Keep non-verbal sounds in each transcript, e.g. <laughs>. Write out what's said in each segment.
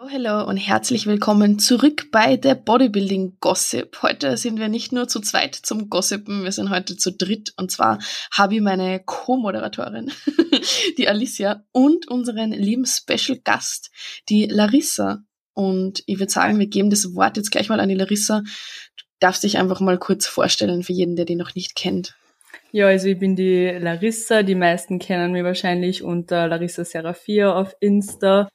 Hallo, hello und herzlich willkommen zurück bei der Bodybuilding Gossip. Heute sind wir nicht nur zu zweit zum Gossipen, wir sind heute zu dritt und zwar habe ich meine Co-Moderatorin, <laughs> die Alicia und unseren lieben Special Gast, die Larissa. Und ich würde sagen, wir geben das Wort jetzt gleich mal an die Larissa. Du darfst dich einfach mal kurz vorstellen für jeden, der die noch nicht kennt. Ja, also ich bin die Larissa. Die meisten kennen mich wahrscheinlich unter Larissa Serafia auf Insta.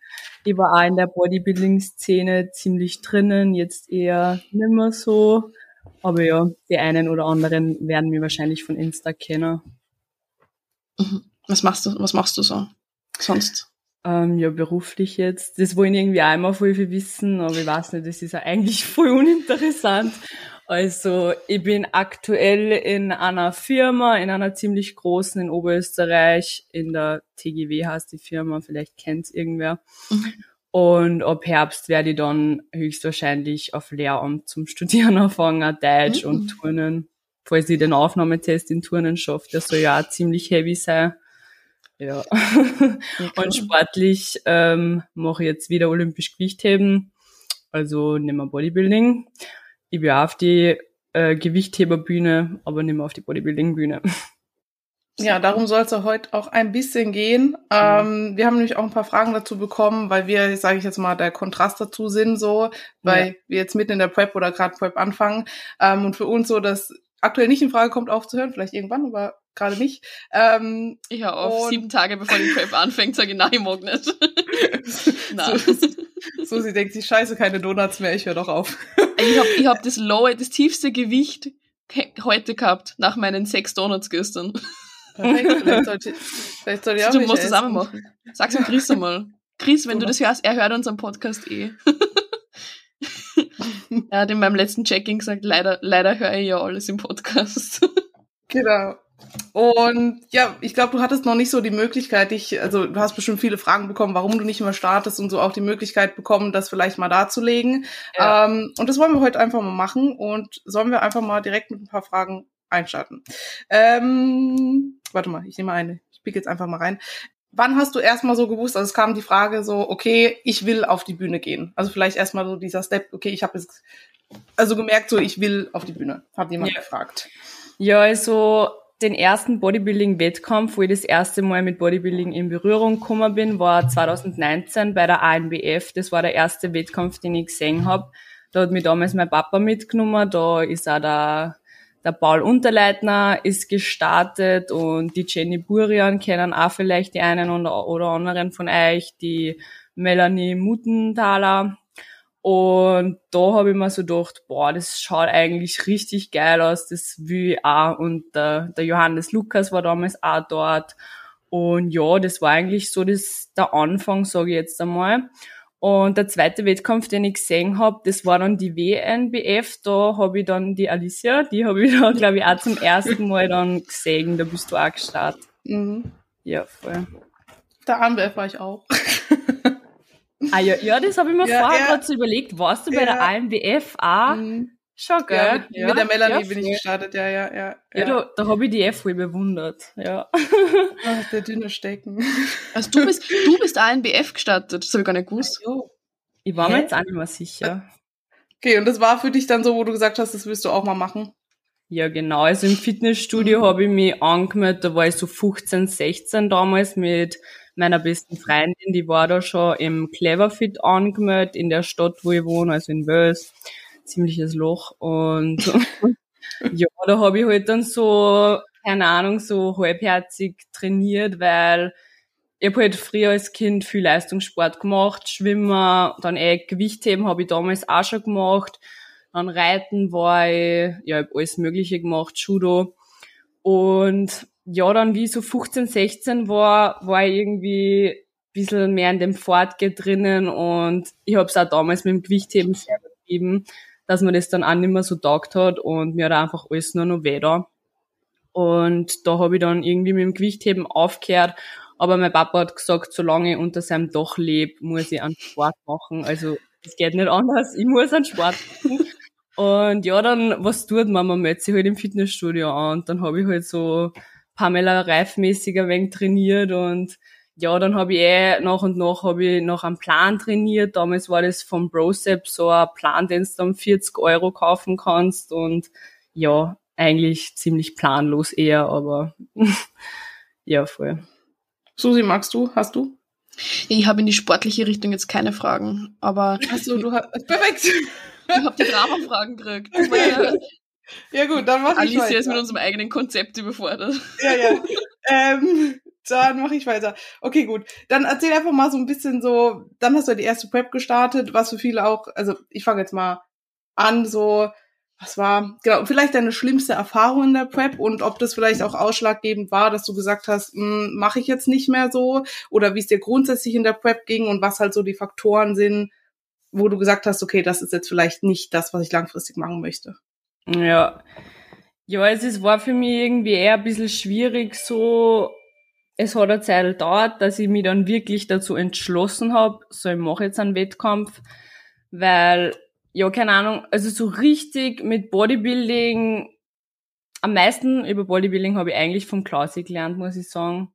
Ich war auch in der Bodybuilding-Szene ziemlich drinnen, jetzt eher nimmer so. Aber ja, die einen oder anderen werden mich wahrscheinlich von Insta kennen. Mhm. Was machst du, was machst du so sonst? Ähm, ja, beruflich jetzt. Das wollen irgendwie immer voll viel wissen, aber ich weiß nicht, das ist ja eigentlich <laughs> voll uninteressant. Also ich bin aktuell in einer Firma, in einer ziemlich großen in Oberösterreich, in der TGW heißt die Firma, vielleicht kennt's irgendwer. Mhm. Und ab Herbst werde ich dann höchstwahrscheinlich auf Lehramt zum Studieren <laughs> anfangen, Deutsch mhm. und Turnen. Falls ich den Aufnahmetest in Turnen schaffe, der soll ja auch ziemlich heavy sein. Ja. und sportlich ähm, mache ich jetzt wieder olympisch Gewichtheben, also nicht mehr Bodybuilding ich bin auf die äh, Gewichtheberbühne, aber nicht mehr auf die Bodybuilding-Bühne. <laughs> Ja, darum soll es heute auch ein bisschen gehen. Ähm, wir haben nämlich auch ein paar Fragen dazu bekommen, weil wir, sage ich jetzt mal, der Kontrast dazu sind, so, weil ja. wir jetzt mitten in der Prep oder gerade Prep anfangen. Ähm, und für uns so, dass aktuell nicht in Frage kommt, aufzuhören, vielleicht irgendwann, aber gerade nicht. Ähm, ich höre auf, sieben Tage bevor die Prep <laughs> anfängt, sage ich, nein, ich mag nicht. <laughs> nein. So, so, sie denkt sich, scheiße, keine Donuts mehr, ich höre doch auf. Ich habe ich hab das lowe, das tiefste Gewicht heute gehabt, nach meinen sechs Donuts gestern. Vielleicht sollte, <laughs> vielleicht sollte ich auch Du musst das auch machen. Sag's mir Chris einmal. Chris, wenn du das hörst, er hört unseren Podcast eh. <laughs> er hat in meinem letzten Checking gesagt, leider, leider höre ich ja alles im Podcast. genau. Und ja, ich glaube, du hattest noch nicht so die Möglichkeit, dich, also du hast bestimmt viele Fragen bekommen, warum du nicht mehr startest und so auch die Möglichkeit bekommen, das vielleicht mal darzulegen. Ja. Ähm, und das wollen wir heute einfach mal machen und sollen wir einfach mal direkt mit ein paar Fragen einstarten. Ähm, warte mal, ich nehme eine. Ich pick jetzt einfach mal rein. Wann hast du erstmal so gewusst, also es kam die Frage so, okay, ich will auf die Bühne gehen. Also vielleicht erstmal so dieser Step, okay, ich habe jetzt also gemerkt, so ich will auf die Bühne, hat jemand ja. gefragt. Ja, also den ersten Bodybuilding-Wettkampf, wo ich das erste Mal mit Bodybuilding in Berührung gekommen bin, war 2019 bei der ANBF. Das war der erste Wettkampf, den ich gesehen habe. Da hat mich damals mein Papa mitgenommen. Da ist auch der, der Paul Unterleitner ist gestartet und die Jenny Burian kennen auch vielleicht die einen oder anderen von euch, die Melanie Mutenthaler und da habe ich mir so gedacht, boah, das schaut eigentlich richtig geil aus, das will ich auch. Und der, der Johannes Lukas war damals auch dort. Und ja, das war eigentlich so das, der Anfang, sage ich jetzt einmal. Und der zweite Wettkampf, den ich gesehen habe, das war dann die WNBF. Da habe ich dann die Alicia, die habe ich <laughs> dann, glaube ich, auch zum ersten Mal dann gesehen. Da bist du auch gestartet. Mhm. Ja, voll. Der ANBF war ich auch. <laughs> Ah ja, ja das habe ich mir ja, vorher ja. gerade so überlegt. Warst du bei der AMBF auch? Mhm. Schon, gell? Ja, mit, ja, mit der Melanie bin ich gestartet, ja, ja, ja. Ja, da, da habe ich die F wohl bewundert, ja. Ach, der dünne Stecken. Also du bist, du bist ANBF gestartet, das habe ich gar nicht gewusst. Ja, ich war Hä? mir jetzt auch nicht mehr sicher. Okay, und das war für dich dann so, wo du gesagt hast, das willst du auch mal machen? Ja, genau. Also im Fitnessstudio mhm. habe ich mich angemeldet, da war ich so 15, 16 damals mit meiner besten Freundin, die war da schon im Cleverfit angemeldet in der Stadt, wo ich wohne, also in Wels. Ziemliches Loch. Und <laughs> ja, da habe ich halt dann so, keine Ahnung, so halbherzig trainiert, weil ich habe halt früher als Kind viel Leistungssport gemacht, Schwimmen, dann eh Gewichtheben habe ich damals auch schon gemacht, dann Reiten war ich, ja, ich habe alles Mögliche gemacht, Judo. Und ja, dann wie so 15, 16 war, war ich irgendwie ein bisschen mehr in dem Fortgehen drinnen und ich habe es auch damals mit dem Gewichtheben sehr betrieben, dass man das dann auch nicht mehr so taugt hat und mir hat einfach alles nur noch weh da. Und da habe ich dann irgendwie mit dem Gewichtheben aufgehört, aber mein Papa hat gesagt, solange ich unter seinem Dach lebe, muss ich einen Sport machen. Also es geht nicht anders, ich muss einen Sport machen. Und ja, dann, was tut man? Man meldet sich halt im Fitnessstudio an und dann habe ich halt so Pamela Reif-mäßig ein wenig trainiert und ja, dann habe ich eh nach und nach habe ich noch einen Plan trainiert. Damals war das vom Brosep so ein Plan, den du dann 40 Euro kaufen kannst und ja, eigentlich ziemlich planlos eher, aber <laughs> ja, voll. Susi, magst du? Hast du? Ich habe in die sportliche Richtung jetzt keine Fragen, aber. Achso, du hast. Perfekt! Ich habe die Drama-Fragen gekriegt. Ja, gut, dann mach Alicia ich weiter. ist mit unserem eigenen Konzept überfordert. Ja, ja. ähm, dann mache ich weiter. Okay, gut. Dann erzähl einfach mal so ein bisschen so, dann hast du ja die erste Prep gestartet, was für viele auch, also ich fange jetzt mal an, so, was war, genau, vielleicht deine schlimmste Erfahrung in der Prep und ob das vielleicht auch ausschlaggebend war, dass du gesagt hast, mache ich jetzt nicht mehr so oder wie es dir grundsätzlich in der Prep ging und was halt so die Faktoren sind, wo du gesagt hast, okay, das ist jetzt vielleicht nicht das, was ich langfristig machen möchte. Ja. Ja, also es war für mich irgendwie eher ein bisschen schwierig, so, es hat eine Zeit gedauert, dass ich mich dann wirklich dazu entschlossen habe, so, ich mache jetzt einen Wettkampf, weil, ja, keine Ahnung, also so richtig mit Bodybuilding, am meisten über Bodybuilding habe ich eigentlich vom Klausi gelernt, muss ich sagen.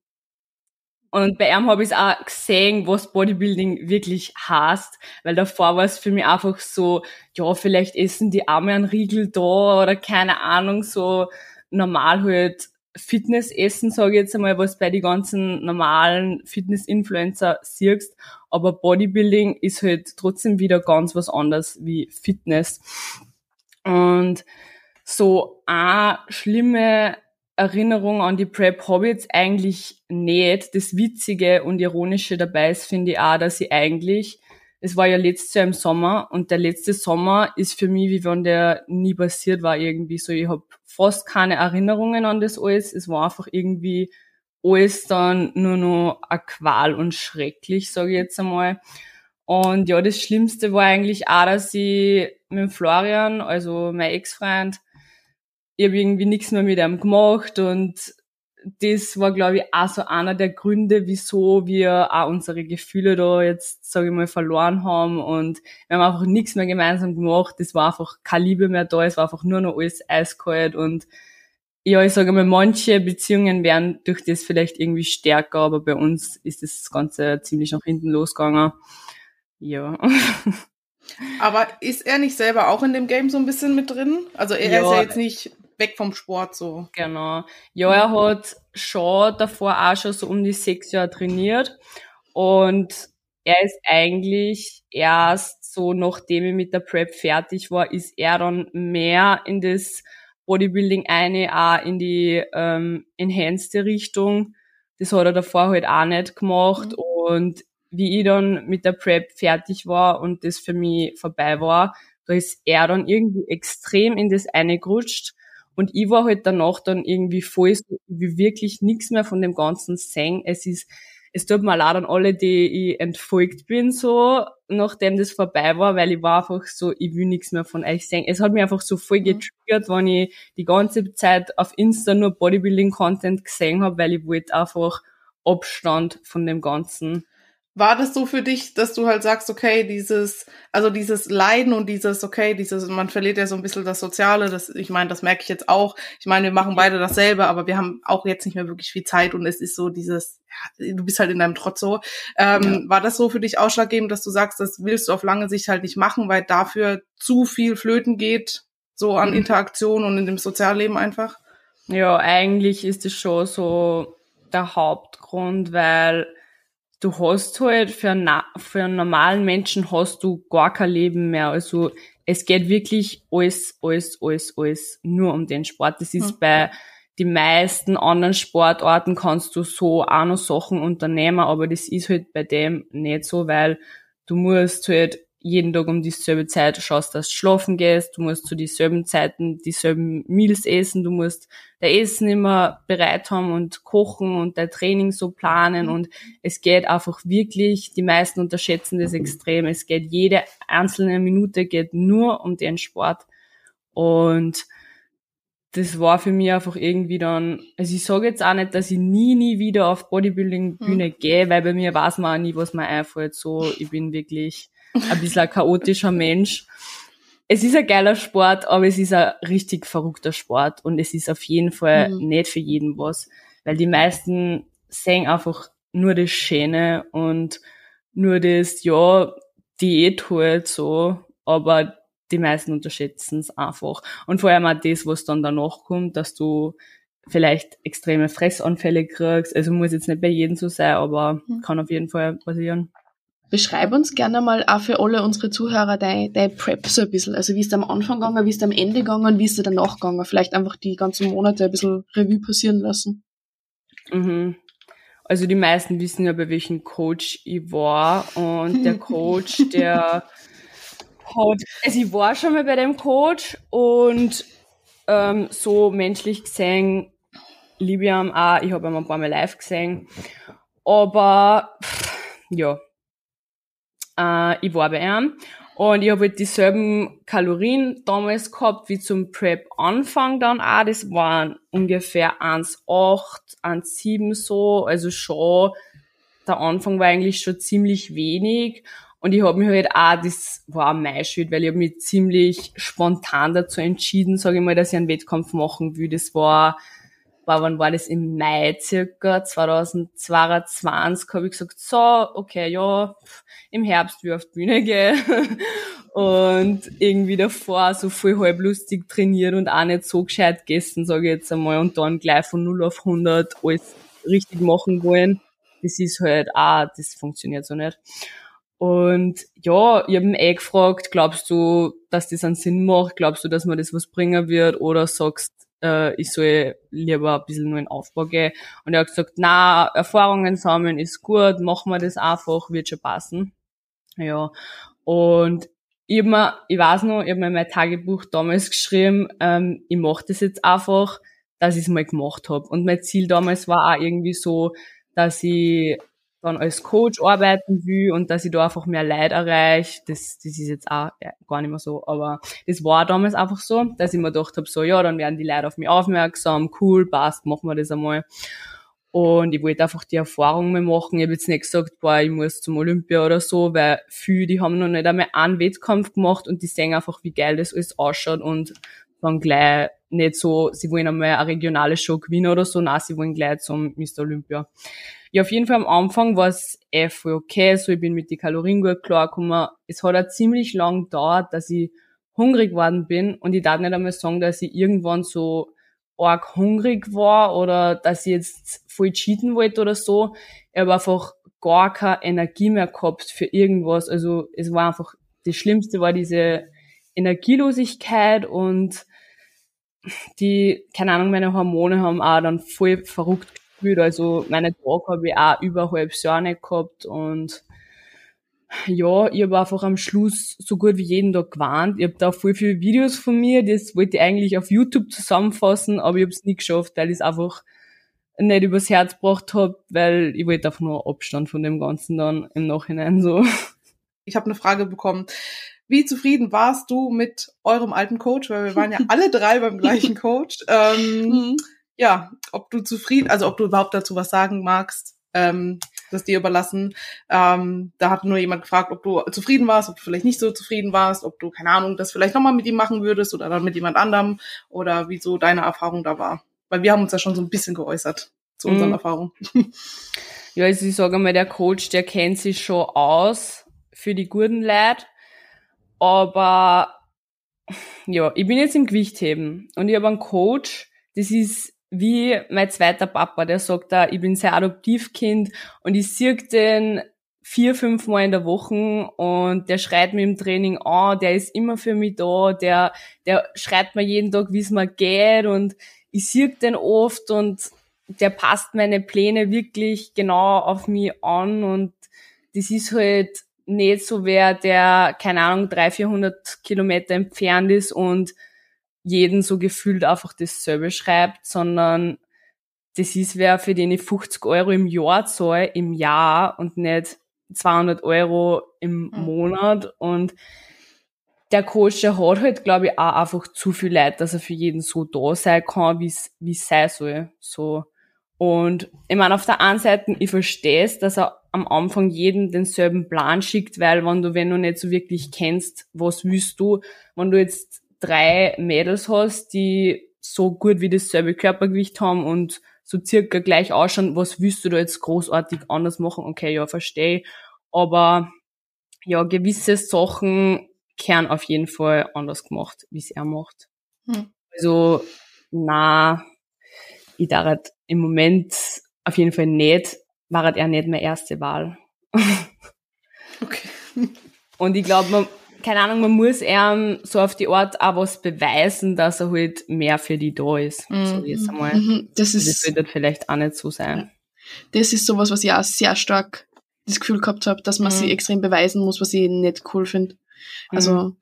Und bei ihm habe ich auch gesehen, was Bodybuilding wirklich heißt, weil davor war es für mich einfach so, ja, vielleicht essen die Arme einen Riegel da oder keine Ahnung, so normal halt Fitness essen, sage ich jetzt einmal, was bei die ganzen normalen Fitness-Influencer siehst. Aber Bodybuilding ist halt trotzdem wieder ganz was anderes wie Fitness. Und so eine schlimme Erinnerung an die Prep jetzt eigentlich nicht. Das Witzige und Ironische dabei ist, finde ich auch, dass ich eigentlich, es war ja letztes Jahr im Sommer und der letzte Sommer ist für mich, wie wenn der nie passiert war irgendwie so. Ich habe fast keine Erinnerungen an das alles. Es war einfach irgendwie alles dann nur noch eine Qual und schrecklich, sage ich jetzt einmal. Und ja, das Schlimmste war eigentlich auch, dass ich mit Florian, also mein Ex-Freund, ich habe irgendwie nichts mehr mit ihm gemacht und das war, glaube ich, auch so einer der Gründe, wieso wir auch unsere Gefühle da jetzt, sage ich mal, verloren haben und wir haben einfach nichts mehr gemeinsam gemacht. Das war einfach keine Liebe mehr da, es war einfach nur noch alles eiskalt und ja, ich sage mal, manche Beziehungen werden durch das vielleicht irgendwie stärker, aber bei uns ist das Ganze ziemlich nach hinten losgegangen. Ja. <laughs> Aber ist er nicht selber auch in dem Game so ein bisschen mit drin? Also er ja, ist ja jetzt nicht weg vom Sport so. Genau. Ja, er hat schon davor auch schon so um die sechs Jahre trainiert und er ist eigentlich erst so, nachdem ich mit der Prep fertig war, ist er dann mehr in das Bodybuilding eine, auch in die ähm, enhanced Richtung. Das hat er davor halt auch nicht gemacht mhm. und wie ich dann mit der Prep fertig war und das für mich vorbei war, da ist er dann irgendwie extrem in das eine gerutscht und ich war halt danach dann irgendwie voll so, wie wirklich nichts mehr von dem ganzen sehen. Es ist, es tut mir leid an alle, die ich entfolgt bin, so, nachdem das vorbei war, weil ich war einfach so, ich will nichts mehr von euch sehen. Es hat mich einfach so voll mhm. getriggert, wenn ich die ganze Zeit auf Insta nur Bodybuilding-Content gesehen habe, weil ich wollte einfach Abstand von dem Ganzen war das so für dich, dass du halt sagst, okay, dieses, also dieses Leiden und dieses, okay, dieses, man verliert ja so ein bisschen das Soziale, das, ich meine, das merke ich jetzt auch. Ich meine, wir machen beide dasselbe, aber wir haben auch jetzt nicht mehr wirklich viel Zeit und es ist so dieses, ja, du bist halt in deinem Trotz so. Ähm, ja. War das so für dich ausschlaggebend, dass du sagst, das willst du auf lange Sicht halt nicht machen, weil dafür zu viel flöten geht, so an mhm. Interaktion und in dem Sozialleben einfach? Ja, eigentlich ist es schon so der Hauptgrund, weil du hast halt für, na, für einen normalen Menschen hast du gar kein Leben mehr. Also es geht wirklich alles, alles, alles, alles nur um den Sport. Das ist mhm. bei den meisten anderen Sportarten kannst du so auch noch Sachen unternehmen, aber das ist halt bei dem nicht so, weil du musst halt jeden Tag um dieselbe Zeit schaust, dass du schlafen gehst, du musst zu dieselben Zeiten dieselben Meals essen, du musst dein Essen immer bereit haben und kochen und dein Training so planen mhm. und es geht einfach wirklich, die meisten unterschätzen das extrem, es geht jede einzelne Minute geht nur um den Sport und das war für mich einfach irgendwie dann, also ich sage jetzt auch nicht, dass ich nie, nie wieder auf Bodybuilding-Bühne mhm. gehe, weil bei mir weiß man auch nie, was mir einfällt. So, ich bin wirklich ein bisschen ein chaotischer Mensch. Es ist ein geiler Sport, aber es ist ein richtig verrückter Sport und es ist auf jeden Fall mhm. nicht für jeden was, weil die meisten sehen einfach nur das Schöne und nur das, ja, Diät halt so, aber die meisten unterschätzen es einfach. Und vor allem auch das, was dann danach kommt, dass du vielleicht extreme Fressanfälle kriegst. Also muss jetzt nicht bei jedem so sein, aber mhm. kann auf jeden Fall passieren. Beschreib uns gerne mal auch für alle unsere Zuhörer dein, dein Prep so ein bisschen. Also wie ist es am Anfang gegangen, wie ist es am Ende gegangen und wie ist es danach gegangen? Vielleicht einfach die ganzen Monate ein bisschen Revue passieren lassen. Mhm. Also die meisten wissen ja, bei welchem Coach ich war. Und der <laughs> Coach, der hat, also ich war schon mal bei dem Coach und ähm, so menschlich gesehen liebe ich ihn auch. Ich habe ihn ein paar Mal live gesehen. Aber pff, ja, äh, ich war bei ihm und ich habe halt dieselben Kalorien damals gehabt wie zum Prep-Anfang dann auch. Das waren ungefähr 1,8, 1,7 so. Also schon, der Anfang war eigentlich schon ziemlich wenig. Und ich habe mich halt auch, das war auch mein Schuld, weil ich habe mich ziemlich spontan dazu entschieden, sage ich mal, dass ich einen Wettkampf machen will. Das war war, wann war das? Im Mai circa 2022 habe ich gesagt, so, okay, ja, im Herbst ich auf die Bühne gehen. <laughs> und irgendwie davor so voll halblustig trainiert und auch nicht so gescheit gegessen, sage ich jetzt einmal, und dann gleich von 0 auf 100 alles richtig machen wollen. Das ist halt auch, das funktioniert so nicht. Und ja, ich habe ihn eh gefragt, glaubst du, dass das einen Sinn macht? Glaubst du, dass mir das was bringen wird? Oder sagst, äh, ich soll lieber ein bisschen nur in Aufbau gehen. Und er hat gesagt, na, Erfahrungen sammeln ist gut, machen wir das einfach, wird schon passen. Ja. Und ich hab mir, ich weiß noch, ich habe mir mein Tagebuch damals geschrieben, ähm, ich mache das jetzt einfach, dass ich es mal gemacht habe. Und mein Ziel damals war auch irgendwie so, dass ich dann als Coach arbeiten will und dass ich da einfach mehr Leid erreiche, das, das ist jetzt auch ja, gar nicht mehr so, aber das war damals einfach so, dass ich mir gedacht habe, so, ja, dann werden die Leute auf mich aufmerksam, cool, passt, machen wir das einmal. Und ich wollte einfach die Erfahrung mal machen. Ich habe jetzt nicht gesagt, boah, ich muss zum Olympia oder so, weil viele, die haben noch nicht einmal einen Wettkampf gemacht und die sehen einfach, wie geil das alles ausschaut und dann gleich nicht so, sie wollen einmal eine regionale Show gewinnen oder so, nein, sie wollen gleich zum Mr. Olympia. Ja, auf jeden Fall am Anfang war es eh voll okay, so ich bin mit den Kalorien gut klargekommen. Es hat auch ziemlich lang gedauert, dass ich hungrig geworden bin und ich darf nicht einmal sagen, dass ich irgendwann so arg hungrig war oder dass ich jetzt voll cheaten wollte oder so. Ich habe einfach gar keine Energie mehr gehabt für irgendwas. Also es war einfach, das Schlimmste war diese Energielosigkeit und die, keine Ahnung, meine Hormone haben auch dann voll verrückt gefühlt. Also meine Tage habe ich auch über ein Jahr nicht gehabt und ja, ich habe einfach am Schluss so gut wie jeden Tag gewarnt. Ich habe da voll viele Videos von mir, das wollte ich eigentlich auf YouTube zusammenfassen, aber ich habe es nie geschafft, weil ich es einfach nicht übers Herz gebracht habe, weil ich wollte einfach nur Abstand von dem Ganzen dann im Nachhinein so. Ich habe eine Frage bekommen. Wie zufrieden warst du mit eurem alten Coach? Weil wir waren ja alle drei beim gleichen <laughs> Coach. Ähm, mhm ja, ob du zufrieden, also ob du überhaupt dazu was sagen magst, ähm, das dir überlassen. Ähm, da hat nur jemand gefragt, ob du zufrieden warst, ob du vielleicht nicht so zufrieden warst, ob du, keine Ahnung, das vielleicht nochmal mit ihm machen würdest oder dann mit jemand anderem oder wie so deine Erfahrung da war. Weil wir haben uns ja schon so ein bisschen geäußert zu unseren mhm. Erfahrungen. Ja, also ich sage mal, der Coach, der kennt sich schon aus für die guten Leute, aber ja, ich bin jetzt im Gewichtheben und ich habe einen Coach, das ist wie mein zweiter Papa, der sagt da, ich bin sein Adoptivkind und ich sehe den vier, fünf Mal in der Woche und der schreit mir im Training an, der ist immer für mich da, der, der schreit mir jeden Tag, wie es mir geht und ich sehe den oft und der passt meine Pläne wirklich genau auf mich an und das ist halt nicht so wer, der, keine Ahnung, 300, 400 Kilometer entfernt ist und jeden so gefühlt einfach dasselbe schreibt, sondern das ist wer, für den ich 50 Euro im Jahr zahle, im Jahr und nicht 200 Euro im mhm. Monat und der Coach, der hat halt, glaube ich, auch einfach zu viel Leid, dass er für jeden so da sein kann, wie es sein soll. So. Und ich meine, auf der einen Seite, ich verstehe es, dass er am Anfang jeden denselben Plan schickt, weil wenn du, wenn du nicht so wirklich kennst, was willst du, wenn du jetzt drei Mädels hast, die so gut wie dasselbe Körpergewicht haben und so circa gleich ausschauen, was willst du da jetzt großartig anders machen? Okay, ja, verstehe. Aber ja, gewisse Sachen kehren auf jeden Fall anders gemacht, wie es er macht. Hm. Also, na, ich dachte im Moment auf jeden Fall nicht, war er nicht meine erste Wahl. <laughs> okay. Und ich glaube, man, keine Ahnung, man muss ihm so auf die Art auch was beweisen, dass er halt mehr für die da ist. Mhm. So jetzt einmal. Mhm. Das, ist, das wird vielleicht auch nicht so sein. Das ist sowas, was ich auch sehr stark das Gefühl gehabt habe, dass man mhm. sie extrem beweisen muss, was ich nicht cool finde. Also mhm.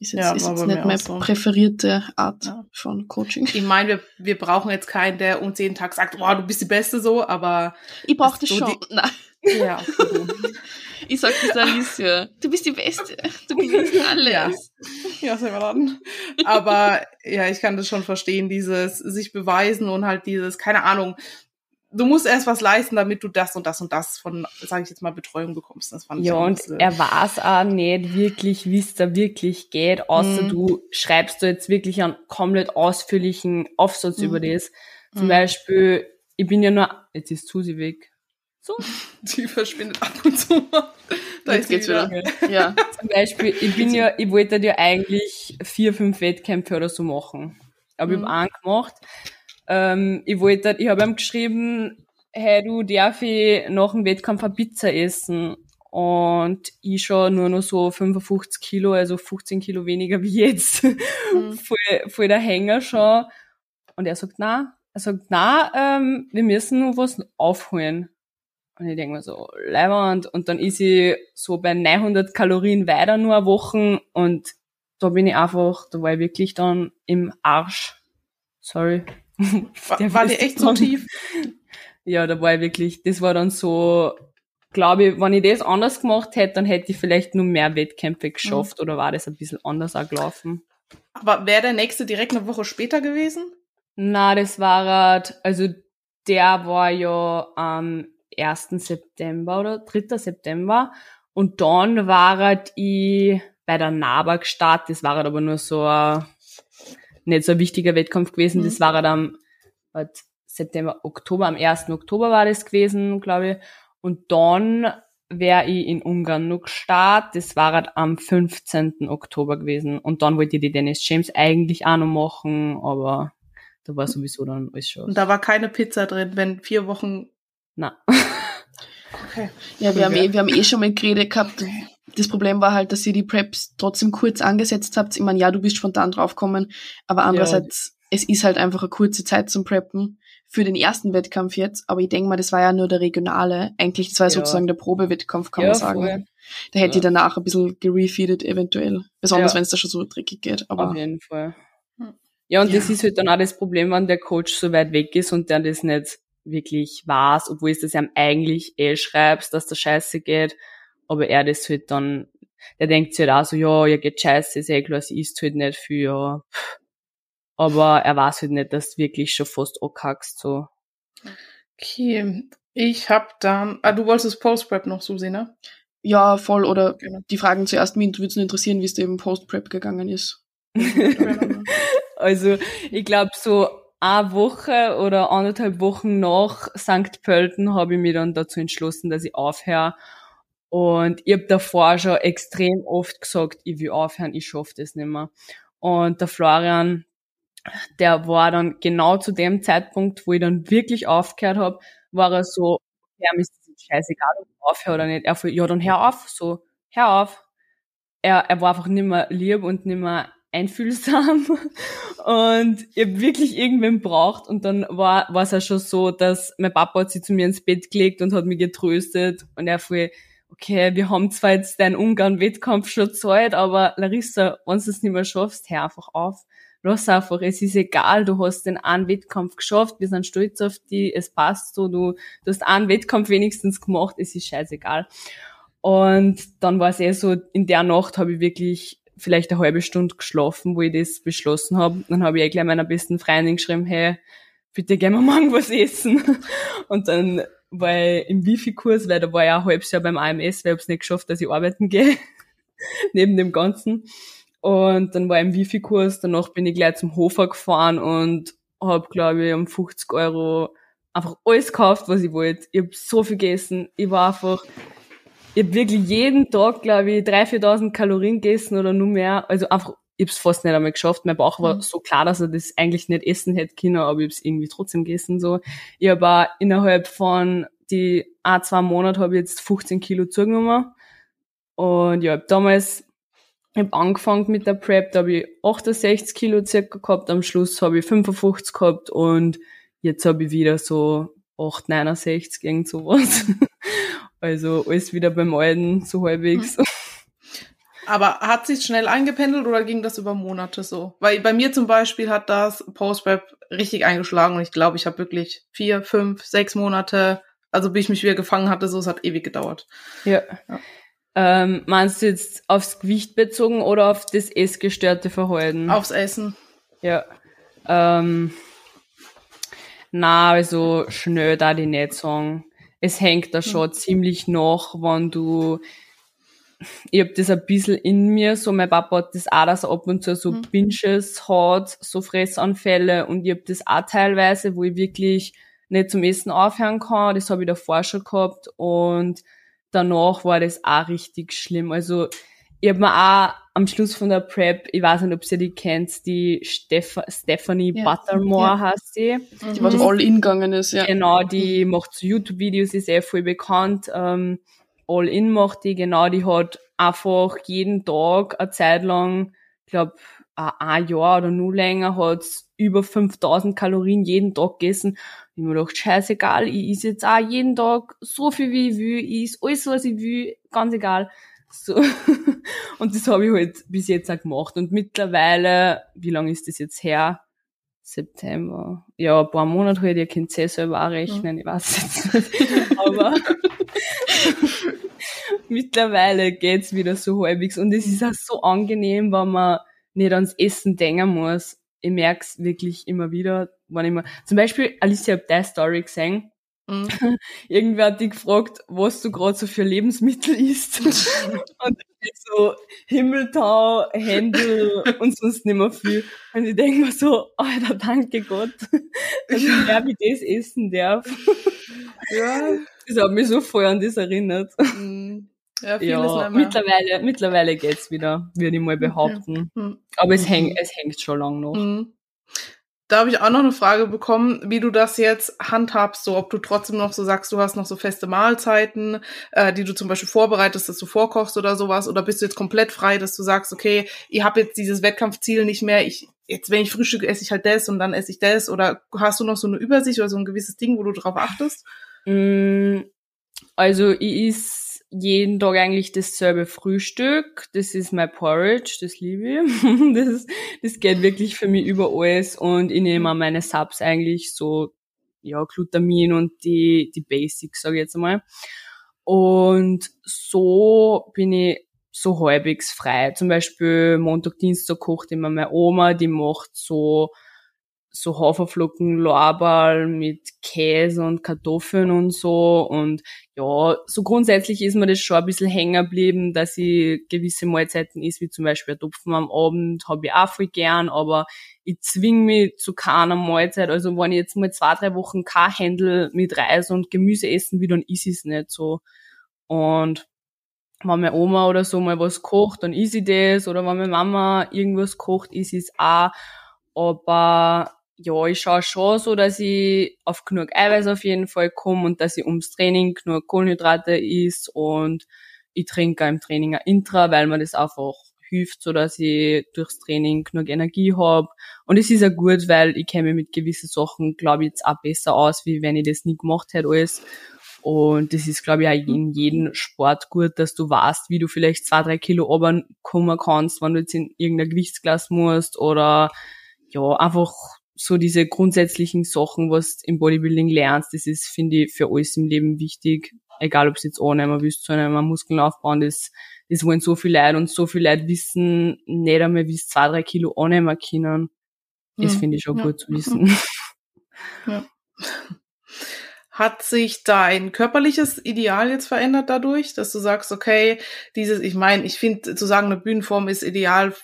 Ist jetzt, ja, ist jetzt nicht meine so. präferierte Art ja. von Coaching. Ich meine, wir, wir brauchen jetzt keinen, der uns jeden Tag sagt, wow, du bist die Beste so, aber ich brauche das, schon. Nein. Ja, okay, <laughs> Ich sag das Alicia. Du bist die Beste. Du gewinnst <laughs> alles. Ja, ja wir dann. Aber ja, ich kann das schon verstehen, dieses sich beweisen und halt dieses, keine Ahnung, du musst erst was leisten, damit du das und das und das von, sage ich jetzt mal, Betreuung bekommst. Das fand ja, ich und bisschen. er weiß auch nicht wirklich, wie es da wirklich geht, außer mhm. du schreibst du jetzt wirklich einen komplett ausführlichen Aufsatz mhm. über das. Zum mhm. Beispiel, ich bin ja nur, jetzt ist Susi weg. So. <laughs> Die verschwindet ab und zu. Da Jetzt geht's wieder. wieder. Ja. <laughs> Zum Beispiel, ich bin ja, ich wollte ja eigentlich vier, fünf Wettkämpfe oder so machen. Aber mhm. ich habe einen gemacht. Ähm, ich wollte, ich habe ihm geschrieben, hey, du darf ich nach dem Wettkampf eine Pizza essen. Und ich schon nur noch so 55 Kilo, also 15 Kilo weniger <laughs> wie jetzt. Mhm. voll, voll der Hänger schon. Und er sagt, na, er sagt, na, ähm, wir müssen noch was aufholen. Und ich denke mir so, Leibwand. Und dann ist ich so bei 900 Kalorien weiter nur eine Woche und da bin ich einfach, da war ich wirklich dann im Arsch. Sorry. War, war die echt so tief? Ja, da war ich wirklich, das war dann so, glaube ich, wenn ich das anders gemacht hätte, dann hätte ich vielleicht nur mehr Wettkämpfe geschafft mhm. oder war das ein bisschen anders auch gelaufen. Aber wäre der nächste direkt eine Woche später gewesen? Na, das war halt, also der war ja am 1. September oder 3. September. Und dann war halt ich bei der NABA gestartet. Das war halt aber nur so ein, nicht so ein wichtiger Wettkampf gewesen. Mhm. Das war halt am halt September, Oktober, am 1. Oktober war das gewesen, glaube ich. Und dann wäre ich in Ungarn noch gestartet. Das war halt am 15. Oktober gewesen. Und dann wollte ich die Dennis James eigentlich auch noch machen, aber da war sowieso dann alles schon. Und da war keine Pizza drin, wenn vier Wochen na. <laughs> Okay. Ja, wir haben, eh, wir haben eh schon mal geredet gehabt. Das Problem war halt, dass ihr die Preps trotzdem kurz angesetzt habt. Ich meine, ja, du bist spontan draufgekommen, aber andererseits, ja. es ist halt einfach eine kurze Zeit zum Preppen für den ersten Wettkampf jetzt. Aber ich denke mal, das war ja nur der regionale. Eigentlich, das war ja. sozusagen der Probewettkampf, kann ja, man sagen. Voll. Da hätte ich danach ein bisschen gerefeedet, eventuell. Besonders wenn es da schon so dreckig geht. Aber Auf jeden Fall. Ja, und das ist halt dann auch das Problem, wenn der Coach so weit weg ist und der das nicht wirklich weiß, obwohl es das ihm eigentlich eh schreibst, dass das scheiße geht, aber er das halt dann, der denkt sich halt auch so, ja, ja geht scheiße, ist eh klar, sie isst halt nicht viel, ja. Aber er weiß halt nicht, dass du wirklich schon fast ankackst, so. Okay, ich hab dann, ah, du wolltest Post-Prep noch, Susi, ne? Ja, voll, oder genau. die Fragen zuerst, mich würde es interessieren, wie es dir im Post-Prep gegangen ist. <laughs> also, ich glaube so, eine Woche oder anderthalb Wochen nach St. Pölten habe ich mich dann dazu entschlossen, dass ich aufhöre. Und ich habe davor schon extrem oft gesagt, ich will aufhören, ich schaffe das nicht mehr. Und der Florian, der war dann genau zu dem Zeitpunkt, wo ich dann wirklich aufgehört habe, war er so, ja, mir ist scheißegal, ob ich aufhöre oder nicht. Er so, ja, dann hör auf, so, hör auf. Er, er war einfach nicht mehr lieb und nicht mehr einfühlsam und ich habe wirklich irgendwen braucht und dann war es ja schon so, dass mein Papa hat sich zu mir ins Bett gelegt und hat mich getröstet und er fuhr, okay, wir haben zwar jetzt deinen Ungarn-Wettkampf schon Zeit, aber Larissa, wenn du es nicht mehr schaffst, hör einfach auf. Lass einfach, es ist egal, du hast den einen Wettkampf geschafft, wir sind stolz auf dich, es passt so, du, du hast einen Wettkampf wenigstens gemacht, es ist scheißegal. Und dann war es eh so, in der Nacht habe ich wirklich vielleicht eine halbe Stunde geschlafen, wo ich das beschlossen habe. Dann habe ich eh gleich meiner besten Freundin geschrieben, hey, bitte gehen wir morgen was essen. <laughs> Und dann war ich im Wifi-Kurs, weil da war ich ein halbes Jahr beim AMS, weil ich es nicht geschafft, dass ich arbeiten <laughs> gehe, neben dem Ganzen. Und dann war ich im Wifi-Kurs, danach bin ich gleich zum Hofer gefahren und hab, glaube ich, um 50 Euro einfach alles gekauft, was ich wollte. Ich hab so viel gegessen. Ich war einfach, ich hab wirklich jeden Tag, glaube ich, 3.000, 4.000 Kalorien gegessen oder nur mehr. Also einfach, ich hab's fast nicht einmal geschafft. Mein Bauch war mhm. so klar, dass er das eigentlich nicht essen hätte können, aber ich hab's irgendwie trotzdem gegessen, so. Ich hab auch innerhalb von die ein, zwei Monate habe ich jetzt 15 Kilo zugenommen. Und ja, damals ich habe angefangen mit der Prep, da habe ich 68 Kilo circa gehabt, am Schluss habe ich 55 gehabt und jetzt habe ich wieder so 8, 69, irgend sowas. <laughs> also alles wieder beim Alten, so halbwegs. Hm. Aber hat sich schnell eingependelt oder ging das über Monate so? Weil bei mir zum Beispiel hat das Post-Prep richtig eingeschlagen und ich glaube, ich habe wirklich vier, fünf, sechs Monate, also bis ich mich wieder gefangen hatte, so es hat ewig gedauert. Ja. ja. Ähm, meinst du jetzt aufs Gewicht bezogen oder auf das essgestörte Verhalten? Aufs Essen. Ja. Ähm, na, also schnell da die nicht sagen. Es hängt da schon mhm. ziemlich nach, wenn du ich hab das ein bisschen in mir, so mein Papa hat das auch, dass er ab und zu so mhm. Binges hat, so Fressanfälle und ich hab das auch teilweise, wo ich wirklich nicht zum Essen aufhören kann, das habe ich davor schon gehabt und danach war das auch richtig schlimm. Also ich habe mir auch am Schluss von der Prep, ich weiß nicht, ob ihr die kennt, die Steph Stephanie ja. Buttermore ja. heißt sie. Die was all in gegangen ist, ja. Genau, die macht so YouTube-Videos, ist eh voll bekannt. Ähm, all in macht die, genau, die hat einfach jeden Tag eine Zeit lang, ich glaube, ein Jahr oder nur länger, hat über 5000 Kalorien jeden Tag gegessen. Ich mir gedacht, scheißegal, ich esse jetzt auch jeden Tag so viel wie ich will, ich esse alles, was ich will, ganz egal. So. <laughs> Und das habe ich halt bis jetzt auch gemacht. Und mittlerweile, wie lange ist das jetzt her? September. Ja, ein paar Monate halt, ihr könnt es selber auch rechnen, mhm. ich weiß jetzt nicht. <laughs> Aber <laughs> mittlerweile geht's wieder so halbwegs. Und es ist auch so angenehm, wenn man nicht ans Essen denken muss. Ich merk's wirklich immer wieder, wenn ich mal, zum Beispiel, Alicia, hab deine Story gesehen. Mhm. <laughs> Irgendwer hat dich gefragt, was du gerade so für Lebensmittel isst. <laughs> und so Himmeltau, Händel und sonst nicht mehr viel. Und ich denke mir so, Alter, danke Gott, <laughs> dass ich mehr wie das essen darf. ja. Das hat mich so voll an das erinnert. Mhm. Ja, ja mittlerweile, mittlerweile geht's wieder, würde ich mal behaupten. Mhm. Aber es, häng, es hängt schon lang noch. Da habe ich auch noch eine Frage bekommen, wie du das jetzt handhabst, so ob du trotzdem noch so sagst, du hast noch so feste Mahlzeiten, äh, die du zum Beispiel vorbereitest, dass du vorkochst oder sowas, oder bist du jetzt komplett frei, dass du sagst, okay, ich habe jetzt dieses Wettkampfziel nicht mehr, ich jetzt wenn ich frühstücke, esse ich halt das und dann esse ich das, oder hast du noch so eine Übersicht oder so ein gewisses Ding, wo du drauf achtest? Mm, also ich is jeden Tag eigentlich dasselbe Frühstück. Das ist mein Porridge, das liebe ich. <laughs> Das, das geht wirklich für mich über alles und ich nehme meine Subs eigentlich so, ja, Glutamin und die, die Basics, sage ich jetzt einmal. Und so bin ich so halbwegs frei. Zum Beispiel Montag, Dienstag kocht immer meine Oma, die macht so so Haferflocken, Lorbeer mit Käse und Kartoffeln und so. Und ja, so grundsätzlich ist mir das schon ein bisschen hängen geblieben, dass ich gewisse Mahlzeiten ist, wie zum Beispiel ein Topfen am Abend, habe ich auch viel gern, aber ich zwing mich zu keiner Mahlzeit. Also wenn ich jetzt mal zwei, drei Wochen kein Händel mit Reis und Gemüse essen will, dann ist es nicht so. Und wenn meine Oma oder so mal was kocht, dann ist ich das. Oder wenn meine Mama irgendwas kocht, ist es auch. Aber ja, ich schaue schon so, dass ich auf genug Eiweiß auf jeden Fall komme und dass ich ums Training genug Kohlenhydrate isst und ich trinke im Training ein Intra, weil mir das einfach hilft, so dass ich durchs Training genug Energie habe. Und es ist ja gut, weil ich mich mit gewissen Sachen, glaube ich, jetzt auch besser aus, wie wenn ich das nie gemacht hätte alles. Und das ist, glaube ich, auch in jedem Sport gut, dass du weißt, wie du vielleicht zwei, drei Kilo kommen kannst, wenn du jetzt in irgendeiner Gewichtsklasse musst oder ja, einfach so diese grundsätzlichen Sachen, was im Bodybuilding lernst, das ist, finde ich, für alles im Leben wichtig. Egal, ob es jetzt annehmen willst, zunehmen, Muskeln aufbauen, das, das wollen so viele Leute und so viele Leute wissen nicht einmal, wie es zwei, drei Kilo annehmen können. Das mhm. finde ich schon ja. gut zu wissen. Ja. Hat sich dein körperliches Ideal jetzt verändert dadurch, dass du sagst, okay, dieses, ich meine, ich finde zu sagen, eine Bühnenform ist ideal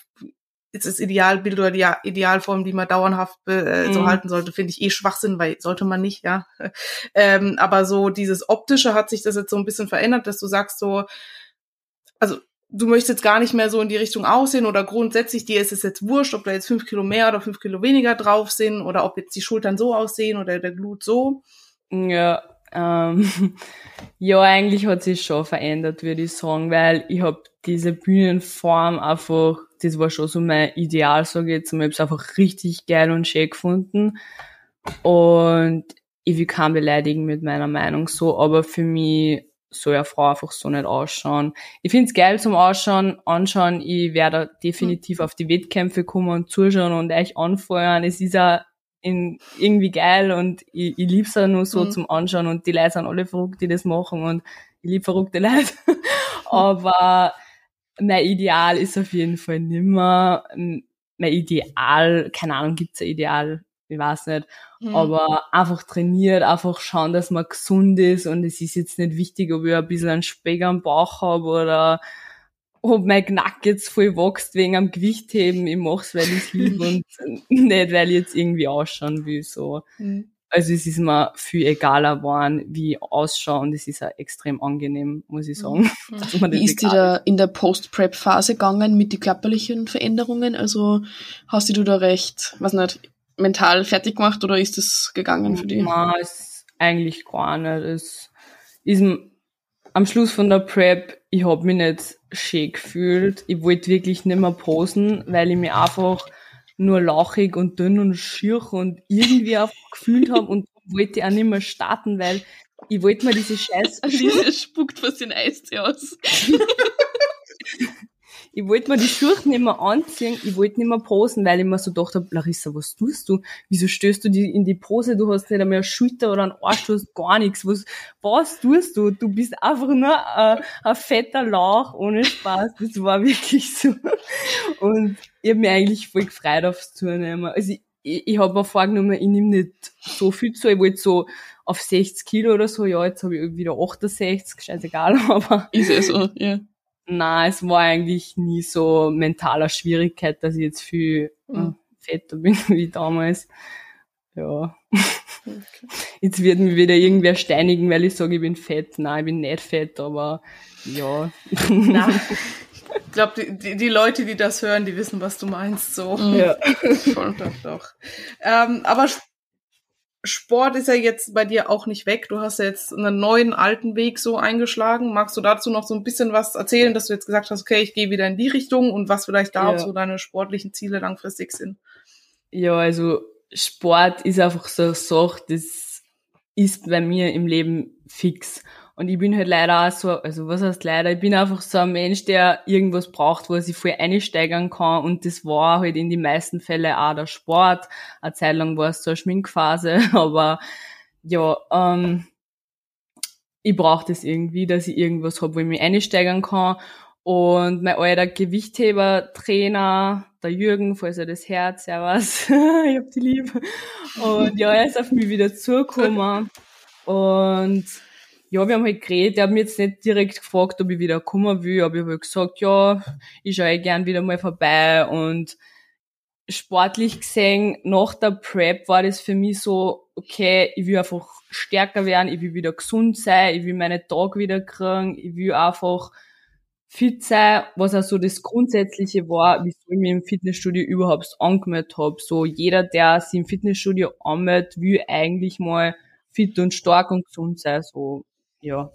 ist das Idealbild oder die Idealform, die man dauerhaft äh, so mhm. halten sollte, finde ich eh Schwachsinn, weil sollte man nicht, ja. <laughs> ähm, aber so dieses optische hat sich das jetzt so ein bisschen verändert, dass du sagst so, also du möchtest jetzt gar nicht mehr so in die Richtung aussehen oder grundsätzlich dir ist es jetzt wurscht, ob da jetzt fünf Kilo mehr oder fünf Kilo weniger drauf sind oder ob jetzt die Schultern so aussehen oder der Glut so. Ja, ähm, <laughs> ja, eigentlich hat sich schon verändert, würde ich sagen, weil ich habe diese Bühnenform einfach, das war schon so mein Ideal, sage ich jetzt mal, ich habe es einfach richtig geil und schön gefunden und ich will keinen beleidigen mit meiner Meinung so, aber für mich soll eine Frau einfach so nicht ausschauen. Ich find's geil zum Ausschauen, anschauen. Ich werde definitiv auf die Wettkämpfe kommen und zuschauen und euch anfeuern. Es ist ja irgendwie geil und ich, ich lieb's auch nur so mhm. zum Anschauen und die Leute sind alle verrückt, die das machen und ich lieb verrückte <laughs> Leute. Aber mein Ideal ist auf jeden Fall nimmer. Mein Ideal, keine Ahnung, gibt's ein Ideal? ich weiß nicht, mhm. aber einfach trainiert, einfach schauen, dass man gesund ist und es ist jetzt nicht wichtig, ob ich ein bisschen einen Speck am Bauch habe oder ob mein Knack jetzt voll wächst wegen am Gewichtheben. Ich mach's, weil ich's liebe <laughs> und nicht, weil ich jetzt irgendwie ausschauen will, so. Mhm. Also es ist mir viel egaler geworden, wie ich ausschaue und es ist auch extrem angenehm, muss ich sagen. Mhm. <laughs> Wie ist dir in der Post-Prep-Phase gegangen mit den körperlichen Veränderungen? Also hast du da recht, was nicht, mental fertig gemacht oder ist es gegangen für dich? Nein, ist eigentlich gar nicht. Es ist am Schluss von der Prep, ich hab mich nicht schön gefühlt. Ich wollte wirklich nicht mehr posen, weil ich mich einfach nur lauchig und dünn und schier und irgendwie einfach <laughs> gefühlt habe und wollte auch nicht mehr starten, weil ich wollte mir diese Scheiß... <laughs> Diese spuckt was in Eistee aus. <laughs> ich wollte mir die Schuhe nicht mehr anziehen, ich wollte nicht mehr posen, weil ich mir so dachte, Larissa, was tust du? Wieso stößt du die in die Pose? Du hast nicht einmal eine Schulter oder einen Arsch, du hast gar nichts. Was, was tust du? Du bist einfach nur ein, ein fetter Lauch ohne Spaß. Das war <laughs> wirklich so. Und ich habe mich eigentlich voll gefreut aufs Zunehmen. Also ich, ich, ich habe mir vorgenommen, ich nehme nicht so viel zu. Ich wollte so auf 60 Kilo oder so. Ja, jetzt habe ich wieder 68, scheißegal, <laughs> aber. Ist ja so, ja. Na, es war eigentlich nie so mentaler Schwierigkeit, dass ich jetzt viel mhm. fetter <laughs> bin wie damals. Ja. Okay. Jetzt wird mir wieder irgendwer steinigen, weil ich sage, ich bin fett. Nein, ich bin nicht fett, aber ja. Na, <laughs> ich glaube, die, die, die, Leute, die das hören, die wissen, was du meinst. So. Ja. <laughs> Voll, doch, doch. Ähm, aber Sport ist ja jetzt bei dir auch nicht weg. Du hast ja jetzt einen neuen alten Weg so eingeschlagen. Magst du dazu noch so ein bisschen was erzählen, dass du jetzt gesagt hast, okay, ich gehe wieder in die Richtung und was vielleicht da ja. auch so deine sportlichen Ziele langfristig sind? Ja, also Sport ist einfach so eine Sache, das ist bei mir im Leben fix. Und ich bin halt leider auch so, also was heißt leider, ich bin einfach so ein Mensch, der irgendwas braucht, wo er sich voll einsteigern kann. Und das war halt in den meisten Fällen auch der Sport. Eine Zeit lang war es so eine Schminkphase, <laughs> aber ja, ähm, ich brauche das irgendwie, dass ich irgendwas habe, wo ich mich einsteigern kann. Und mein alter Gewichtheber-Trainer, der Jürgen, falls er das hört, servus, <laughs> ich hab die lieb. Und ja, er ist auf mich wieder zugekommen. Und ja, wir haben halt geredet, er hat mir jetzt nicht direkt gefragt, ob ich wieder kommen will, aber ich habe halt gesagt, ja, ich schaue gern wieder mal vorbei und sportlich gesehen, nach der Prep war das für mich so, okay, ich will einfach stärker werden, ich will wieder gesund sein, ich will meine Tage wieder kriegen, ich will einfach fit sein, was auch so das Grundsätzliche war, wieso ich mich im Fitnessstudio überhaupt angemeldet habe. So jeder, der sich im Fitnessstudio anmeldet, will eigentlich mal fit und stark und gesund sein. So ja.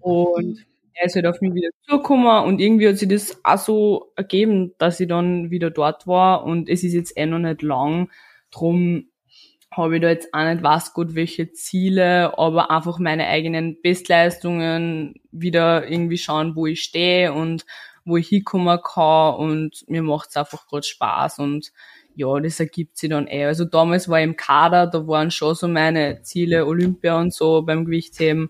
Und er ist halt auf mich wieder zugekommen und irgendwie hat sich das auch so ergeben, dass ich dann wieder dort war und es ist jetzt eh noch nicht lang. Drum habe ich da jetzt auch nicht was gut welche Ziele, aber einfach meine eigenen Bestleistungen wieder irgendwie schauen, wo ich stehe und wo ich hinkommen kann und mir macht es einfach gerade Spaß und ja, das ergibt sich dann eh. Also damals war ich im Kader, da waren schon so meine Ziele Olympia und so beim Gewichtheben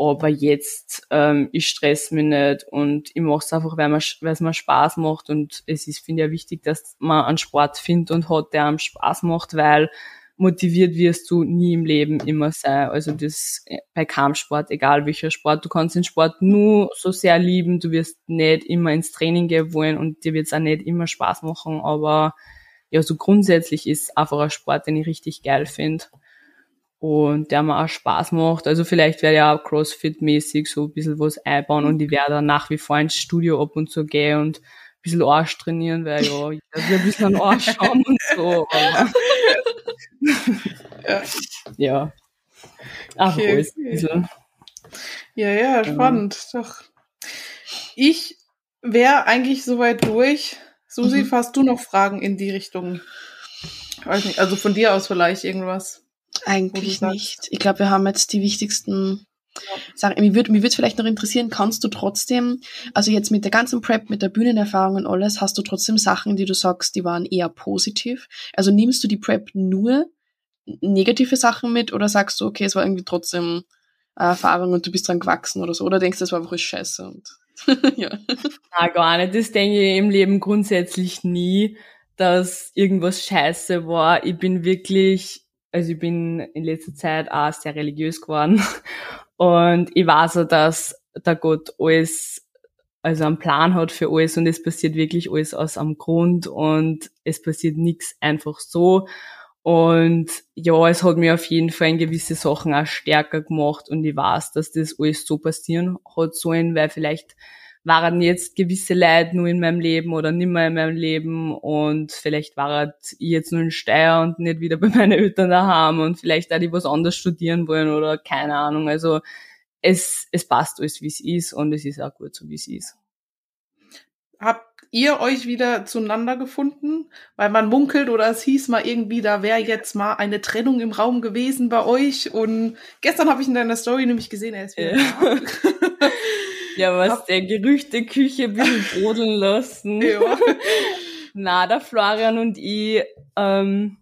aber jetzt, ähm, ich stress mich nicht und ich mache es einfach, weil, es mir Spaß macht. Und es ist, finde ich, wichtig, dass man einen Sport findet und hat, der einem Spaß macht, weil motiviert wirst du nie im Leben immer sein. Also das äh, bei Kampfsport, egal welcher Sport, du kannst den Sport nur so sehr lieben, du wirst nicht immer ins Training gehen wollen und dir wird es auch nicht immer Spaß machen, aber ja, so grundsätzlich ist einfach ein Sport, den ich richtig geil finde und der mir auch Spaß macht. Also vielleicht werde ich auch CrossFit-mäßig so ein bisschen was einbauen und ich werde dann nach wie vor ins Studio ab und zu gehen und ein bisschen Arsch trainieren, weil ja, <laughs> ich will ein bisschen Arsch haben und so. <laughs> Ja. Ach, okay, alles ein bisschen. Ja, ja, spannend. Ja. Doch. Ich wäre eigentlich soweit durch. Susi, mhm. hast du noch Fragen in die Richtung? Weiß nicht, also von dir aus vielleicht irgendwas? Eigentlich nicht. Ich glaube, wir haben jetzt die wichtigsten Sachen. Mich würde würd vielleicht noch interessieren, kannst du trotzdem, also jetzt mit der ganzen Prep, mit der Bühnenerfahrung und alles, hast du trotzdem Sachen, die du sagst, die waren eher positiv? Also nimmst du die Prep nur negative Sachen mit oder sagst du, okay, es war irgendwie trotzdem eine Erfahrung und du bist dran gewachsen oder so? Oder denkst du, das war einfach scheiße und <laughs> ja. Na, gar nicht. Das denke ich im Leben grundsätzlich nie, dass irgendwas scheiße war. Ich bin wirklich also ich bin in letzter Zeit auch sehr religiös geworden und ich weiß auch, dass der Gott alles, also einen Plan hat für alles und es passiert wirklich alles aus am Grund und es passiert nichts einfach so. Und ja, es hat mir auf jeden Fall in gewisse Sachen auch stärker gemacht und ich weiß, dass das alles so passieren hat sollen, weil vielleicht waren jetzt gewisse Leute nur in meinem Leben oder nimmer in meinem Leben und vielleicht war ich jetzt nur in Steyr und nicht wieder bei <laughs> meinen Eltern daheim und vielleicht auch die was anderes studieren wollen oder keine Ahnung. Also es, es passt alles, wie es ist und es ist auch gut so, wie es ist. Habt ihr euch wieder zueinander gefunden? Weil man munkelt oder es hieß mal irgendwie, da wäre jetzt mal eine Trennung im Raum gewesen bei euch und gestern habe ich in deiner Story nämlich gesehen, er ist wieder <laughs> ja. Was der Gerüchteküche ein bisschen <laughs> brodeln lassen. Ja. <laughs> Na, der Florian und ich, ähm,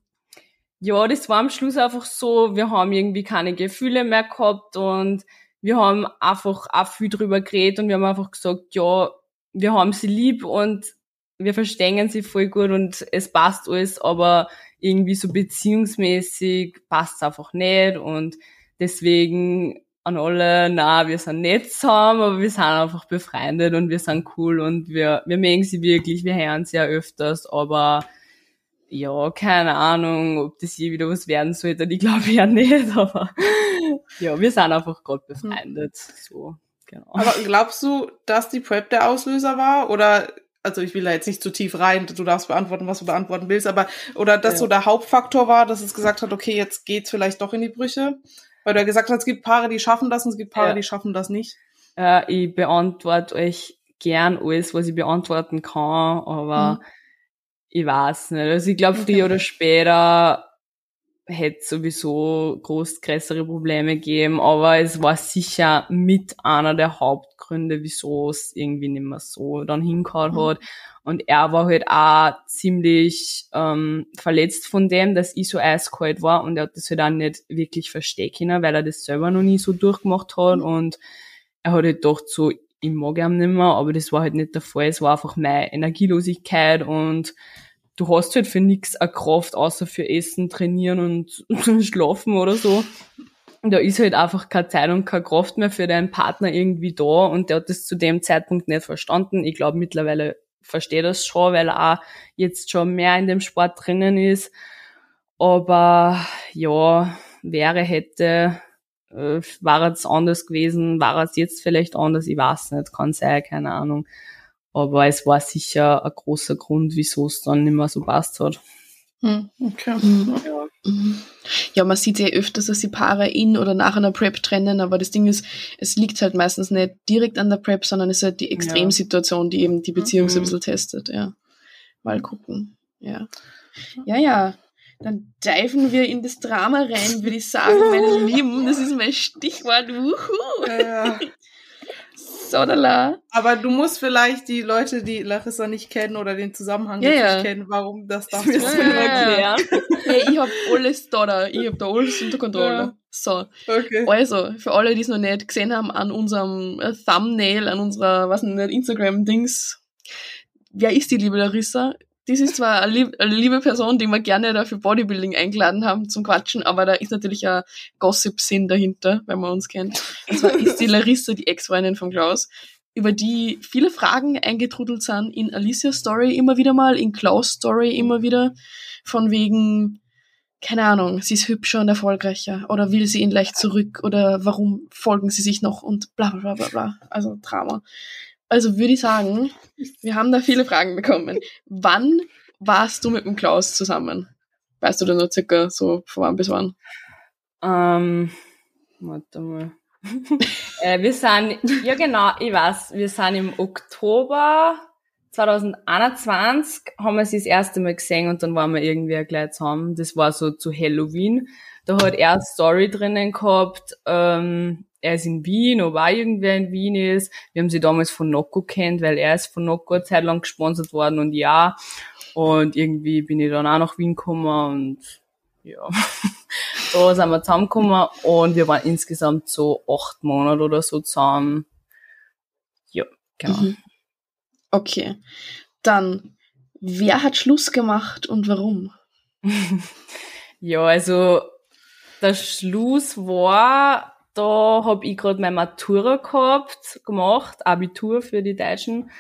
ja, das war am Schluss einfach so, wir haben irgendwie keine Gefühle mehr gehabt und wir haben einfach auch viel drüber geredet und wir haben einfach gesagt, ja, wir haben sie lieb und wir verstehen sie voll gut und es passt alles, aber irgendwie so beziehungsmäßig passt es einfach nicht und deswegen an alle, na, wir sind nicht zusammen, aber wir sind einfach befreundet und wir sind cool und wir, wir mögen sie wirklich, wir hören sie ja öfters, aber ja, keine Ahnung, ob das je wieder was werden sollte, ich glaube ja nicht, <laughs> aber ja, wir sind einfach gerade befreundet, so, genau. Aber glaubst du, dass die Prep der Auslöser war oder also ich will da jetzt nicht zu tief rein, du darfst beantworten, was du beantworten willst, aber oder dass ja. so der Hauptfaktor war, dass es gesagt hat, okay, jetzt geht's vielleicht doch in die Brüche? Weil du ja gesagt hast, es gibt Paare, die schaffen das und es gibt Paare, ja. die schaffen das nicht. Äh, ich beantworte euch gern alles, was ich beantworten kann, aber mhm. ich weiß nicht. Also ich glaube, früher oder später hätte sowieso groß größere Probleme gegeben, aber es war sicher mit einer der Hauptgründe, wieso es irgendwie nicht mehr so dann hingehauen mhm. hat. Und er war halt auch ziemlich ähm, verletzt von dem, dass ich so eiskalt war und er hat das halt auch nicht wirklich verstehen können, weil er das selber noch nie so durchgemacht hat mhm. und er hat halt gedacht so, ich mag ihn nicht mehr, aber das war halt nicht der Fall. Es war einfach meine Energielosigkeit und du hast halt für nichts eine Kraft, außer für Essen, Trainieren und <laughs> Schlafen oder so. Da ist halt einfach keine Zeit und keine Kraft mehr für deinen Partner irgendwie da und der hat das zu dem Zeitpunkt nicht verstanden. Ich glaube, mittlerweile verstehe das schon, weil er auch jetzt schon mehr in dem Sport drinnen ist. Aber ja, wäre, hätte, äh, war es anders gewesen, war es jetzt vielleicht anders, ich weiß nicht, kann sein, keine Ahnung. Aber es war sicher ein großer Grund, wieso es dann nicht mehr so passt hat. Hm, okay. Mhm. Ja. Mhm. ja, man sieht ja öfters, dass die Paare in oder nach einer Prep trennen, aber das Ding ist, es liegt halt meistens nicht direkt an der Prep, sondern es ist halt die Extremsituation, die eben die Beziehung mhm. so ein bisschen testet, ja. Mal gucken, ja. Ja, ja. Dann diven wir in das Drama rein, würde ich sagen, meine <laughs> Lieben. Das ist mein Stichwort. Wuhu. Ja. Sodala. Aber du musst vielleicht die Leute, die Larissa nicht kennen oder den Zusammenhang ja, ja. nicht kennen, warum das darfst du <laughs> ja, erklären. hey, ich hab alles da, da. ich hab da alles unter Kontrolle. Ja. So. Okay. Also, für alle, die es noch nicht gesehen haben, an unserem äh, Thumbnail, an unserer, was nicht, Instagram-Dings, wer ist die liebe Larissa? Das ist zwar eine, lieb, eine liebe Person, die wir gerne da für Bodybuilding eingeladen haben zum Quatschen, aber da ist natürlich ein Gossip-Sinn dahinter, wenn man uns kennt. Und zwar ist die Larissa, die Ex-Freundin von Klaus, über die viele Fragen eingetrudelt sind in Alicia's Story immer wieder mal, in Klaus' Story immer wieder, von wegen, keine Ahnung, sie ist hübscher und erfolgreicher oder will sie ihn leicht zurück oder warum folgen sie sich noch und bla bla bla bla. Also Drama. Also würde ich sagen, wir haben da viele Fragen bekommen. Wann warst du mit dem Klaus zusammen? Weißt du da nur circa so von wann bis wann? Ähm, warte mal. <laughs> äh, wir sind, ja genau, ich weiß, wir sind im Oktober 2021 haben wir sie das erste Mal gesehen und dann waren wir irgendwie gleich zusammen. Das war so zu Halloween. Da hat er eine Story drinnen gehabt, ähm, er ist in Wien, ob auch irgendwer in Wien ist. Wir haben sie damals von Nocco kennt, weil er ist von Nocco eine Zeit lang gesponsert worden und ja. Und irgendwie bin ich dann auch nach Wien gekommen und ja, <laughs> da sind wir zusammengekommen und wir waren insgesamt so acht Monate oder so zusammen. Ja, genau. Mhm. Okay. Dann, wer hat Schluss gemacht und warum? <laughs> ja, also der Schluss war, da hab ich gerade meine Matura gehabt, gemacht, Abitur für die Deutschen.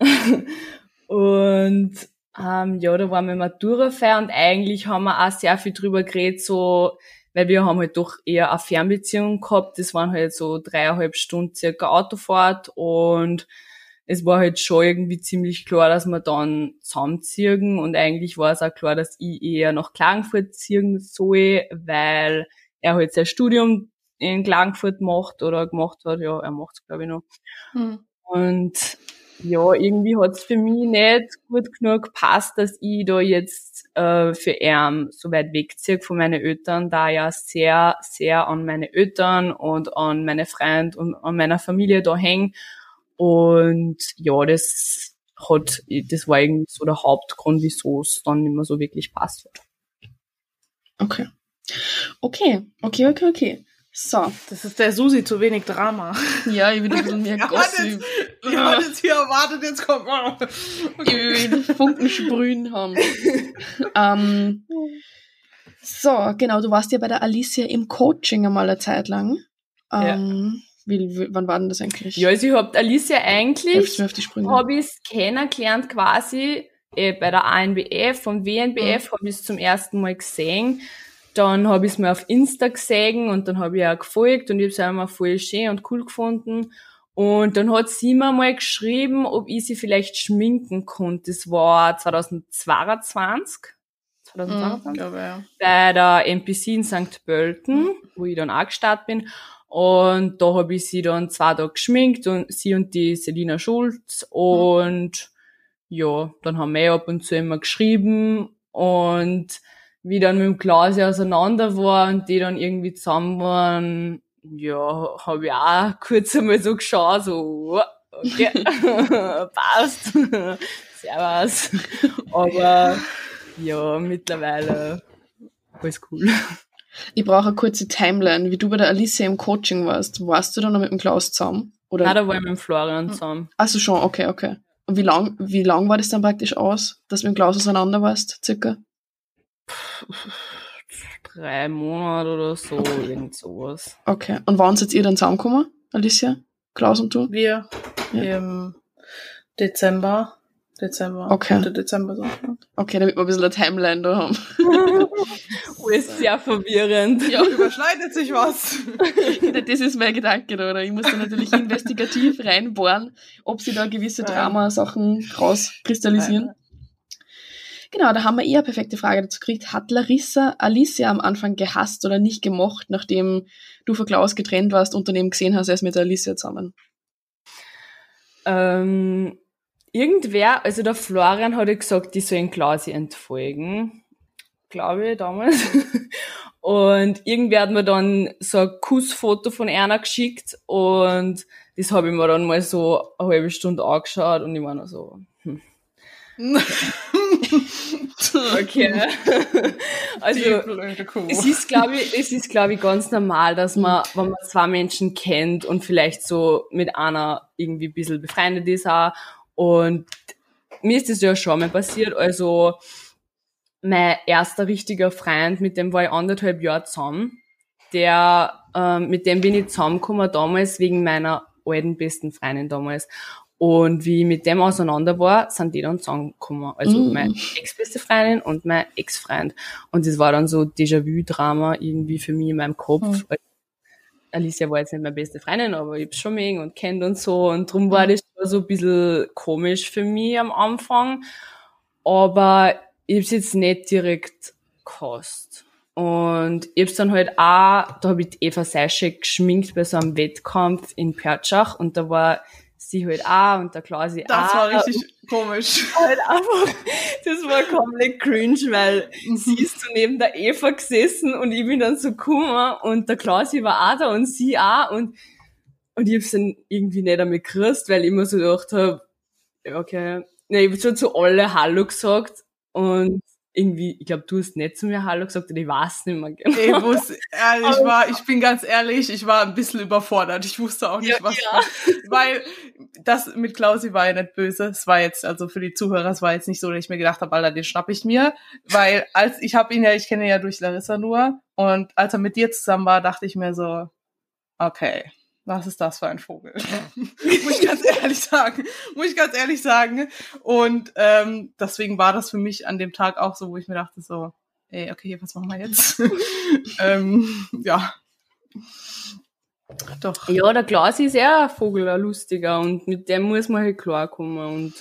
<laughs> und ähm, ja, da war meine Matura-Feier und eigentlich haben wir auch sehr viel drüber geredet, so, weil wir haben halt doch eher eine Fernbeziehung gehabt. Das waren halt so dreieinhalb Stunden circa Autofahrt und es war halt schon irgendwie ziemlich klar, dass wir dann zusammenziehen und eigentlich war es auch klar, dass ich eher nach Klagenfurt ziehen soll, weil er halt sein Studium in Klagenfurt macht oder gemacht hat. Ja, er macht es glaube ich noch. Hm. Und ja, irgendwie hat es für mich nicht gut genug gepasst, dass ich da jetzt äh, für ihn so weit wegziehe von meinen Eltern, da ja sehr, sehr an meine Eltern und an meine Freunde und an meiner Familie da hängen. Und ja, das hat, das war irgendwie so der Hauptgrund, wieso es dann nicht mehr so wirklich passt hat. Okay. Okay, okay, okay, okay. So. Das ist der Susi zu wenig Drama. Ja, ich will ein bisschen mehr <laughs> Gossip. Ich hatte jetzt hier erwartet, jetzt kommt mal. Okay. Ich will Funken sprühen haben. <laughs> ähm, so, genau, du warst ja bei der Alicia im Coaching einmal eine Zeit lang. Ähm, ja. Wie, wann war denn das eigentlich? Ja, also ich hab Alicia eigentlich, habe ich kennengelernt quasi äh, bei der ANBF, vom WNBF mhm. habe ich es zum ersten Mal gesehen. Dann habe ich es mir auf Insta gesehen und dann habe ich auch gefolgt und ich habe es einmal voll schön und cool gefunden. Und dann hat sie mir mal geschrieben, ob ich sie vielleicht schminken konnte. Das war 2022. 2022? Mm, glaube, ja. Bei der MPC in St. Pölten, mhm. wo ich dann auch gestartet bin. Und da habe ich sie dann zwei Tage geschminkt und sie und die Selina Schulz. Und ja, dann haben wir ab und zu immer geschrieben und wie dann mit dem Klaus auseinander war und die dann irgendwie zusammen waren, ja, habe ich auch <laughs> kurz einmal so geschaut, so, okay, <laughs> passt, <laughs> servus. Aber ja, mittlerweile alles cool. Ich brauche eine kurze Timeline, wie du bei der Alicia im Coaching warst. Warst du dann noch mit dem Klaus zusammen? Oder? Nein, da war ich mit dem Florian zusammen. Also schon, okay, okay. Und wie lang, wie lang war das dann praktisch aus, dass du mit dem Klaus auseinander warst, circa? Drei Monate oder so, okay. irgend sowas. Okay. Und wann seid ihr dann zusammengekommen, Alicia? Klaus und du? Wir ja. im Dezember Dezember. Okay. Mitte Dezember so. Okay, damit wir ein bisschen eine Timeline da haben. <laughs> oh, ist sehr verwirrend. Ja, <laughs> überschneidet sich was. <laughs> das ist mein Gedanke, oder? Ich muss da natürlich investigativ reinbohren, ob sie da gewisse Drama-Sachen rauskristallisieren. Genau, da haben wir eher eine perfekte Frage dazu gekriegt. Hat Larissa Alicia am Anfang gehasst oder nicht gemocht, nachdem du von Klaus getrennt warst und daneben gesehen hast, er ist mit Alicia zusammen? Ähm, irgendwer, also der Florian hat ja gesagt, die sollen Klausi entfolgen. Glaube ich, damals. <laughs> und irgendwer hat mir dann so ein Kussfoto von einer geschickt und das habe ich mir dann mal so eine halbe Stunde angeschaut und ich war noch so, hm. <laughs> okay. also, es ist, glaube ich, es ist, glaube ich, ganz normal, dass man, wenn man zwei Menschen kennt und vielleicht so mit einer irgendwie ein bisschen befreundet ist auch und mir ist das ja schon mal passiert, also mein erster richtiger Freund, mit dem war ich anderthalb Jahre zusammen, der, ähm, mit dem bin ich zusammengekommen damals wegen meiner alten besten Freundin damals. Und wie ich mit dem auseinander war, sind die dann zusammengekommen. Also mm. meine ex-beste Freundin und mein Ex-Freund. Und das war dann so Déjà-vu-Drama irgendwie für mich in meinem Kopf. Mm. Alicia war jetzt nicht meine beste Freundin, aber ich hab's schon mögen und kennt und so. Und drum war mhm. das so ein bisschen komisch für mich am Anfang. Aber ich hab's jetzt nicht direkt gehasst. Und ich hab's dann halt auch, da hab ich Eva Seischek geschminkt bei so einem Wettkampf in Pertschach und da war sie halt auch und der Klasi auch. Das war richtig komisch. <laughs> Halt einfach, das war komplett cringe, weil mhm. sie ist so neben der Eva gesessen und ich bin dann so gekommen und der Klasi war auch da und sie auch und, und ich hab's dann irgendwie nicht damit gekriegt, weil ich immer so gedacht hab, okay, ne, ich hab schon zu alle Hallo gesagt und irgendwie, ich glaube, du hast nicht zu mir Hallo gesagt und ich weiß nicht mehr genau. Ich, wusste, äh, ich, war, ich bin ganz ehrlich, ich war ein bisschen überfordert. Ich wusste auch nicht, ja, was. Ja. Weil das mit Klausi war ja nicht böse. Es war jetzt, also für die Zuhörer, es war jetzt nicht so, dass ich mir gedacht habe, Alter, den schnapp ich mir. Weil als ich habe ihn ja, ich kenne ihn ja durch Larissa nur. Und als er mit dir zusammen war, dachte ich mir so, okay, was ist das für ein Vogel? <laughs> Muss ich ganz ehrlich sagen. Muss ich ganz ehrlich sagen. Und ähm, deswegen war das für mich an dem Tag auch so, wo ich mir dachte so, ey, okay, was machen wir jetzt? <laughs> ähm, ja. Doch. Ja, der Klaus ist eher ein Vogel, ein lustiger und mit dem muss man halt klarkommen. Und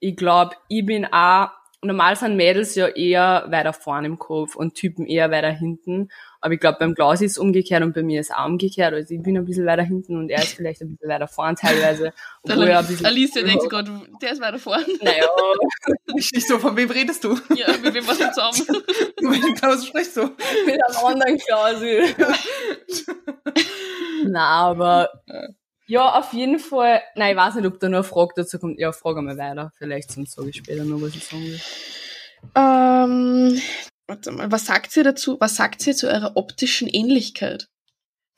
ich glaube, ich bin auch normal sind Mädels ja eher weiter vorne im Kopf und Typen eher weiter hinten. Aber ich glaube, beim Klaus ist es umgekehrt und bei mir ist es auch umgekehrt. Also ich bin ein bisschen weiter hinten und er ist vielleicht ein bisschen weiter vorne teilweise. <laughs> Obwohl er ein bisschen Alice denkt gerade, <laughs> der ist weiter vorne. Naja. <laughs> Nicht so, von wem redest du? Ja, mit wem warst du zusammen? mit welchem Klaus sprichst du? Mit einem anderen Klaus. Na, aber ja, auf jeden Fall. Nein, ich weiß nicht, ob da noch eine Frage dazu kommt. Ja, frage mal weiter. Vielleicht sonst sage ich später noch, was ich sagen will. Ähm, warte mal, was sagt ihr dazu? Was sagt ihr zu eurer optischen Ähnlichkeit?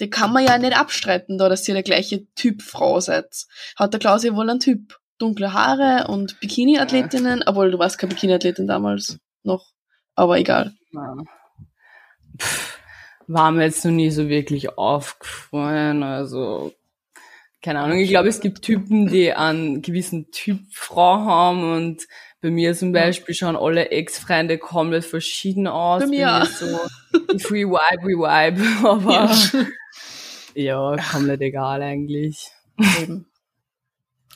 Die kann man ja nicht abstreiten, da dass ihr der gleiche Typ Frau seid. Hat der Klaus ja wohl einen Typ. Dunkle Haare und Bikini-Athletinnen, ja. obwohl du warst keine Bikini-Athletin damals noch. Aber egal. Ja. war mir jetzt noch nie so wirklich aufgefallen. Also keine Ahnung, ich glaube, es gibt Typen, die einen gewissen Typ Frau haben und bei mir zum Beispiel schauen alle Ex-Freunde komplett verschieden aus. Bei mir auch. So Free Vibe, Vibe, <laughs> aber ja. ja, komplett egal eigentlich. Eben.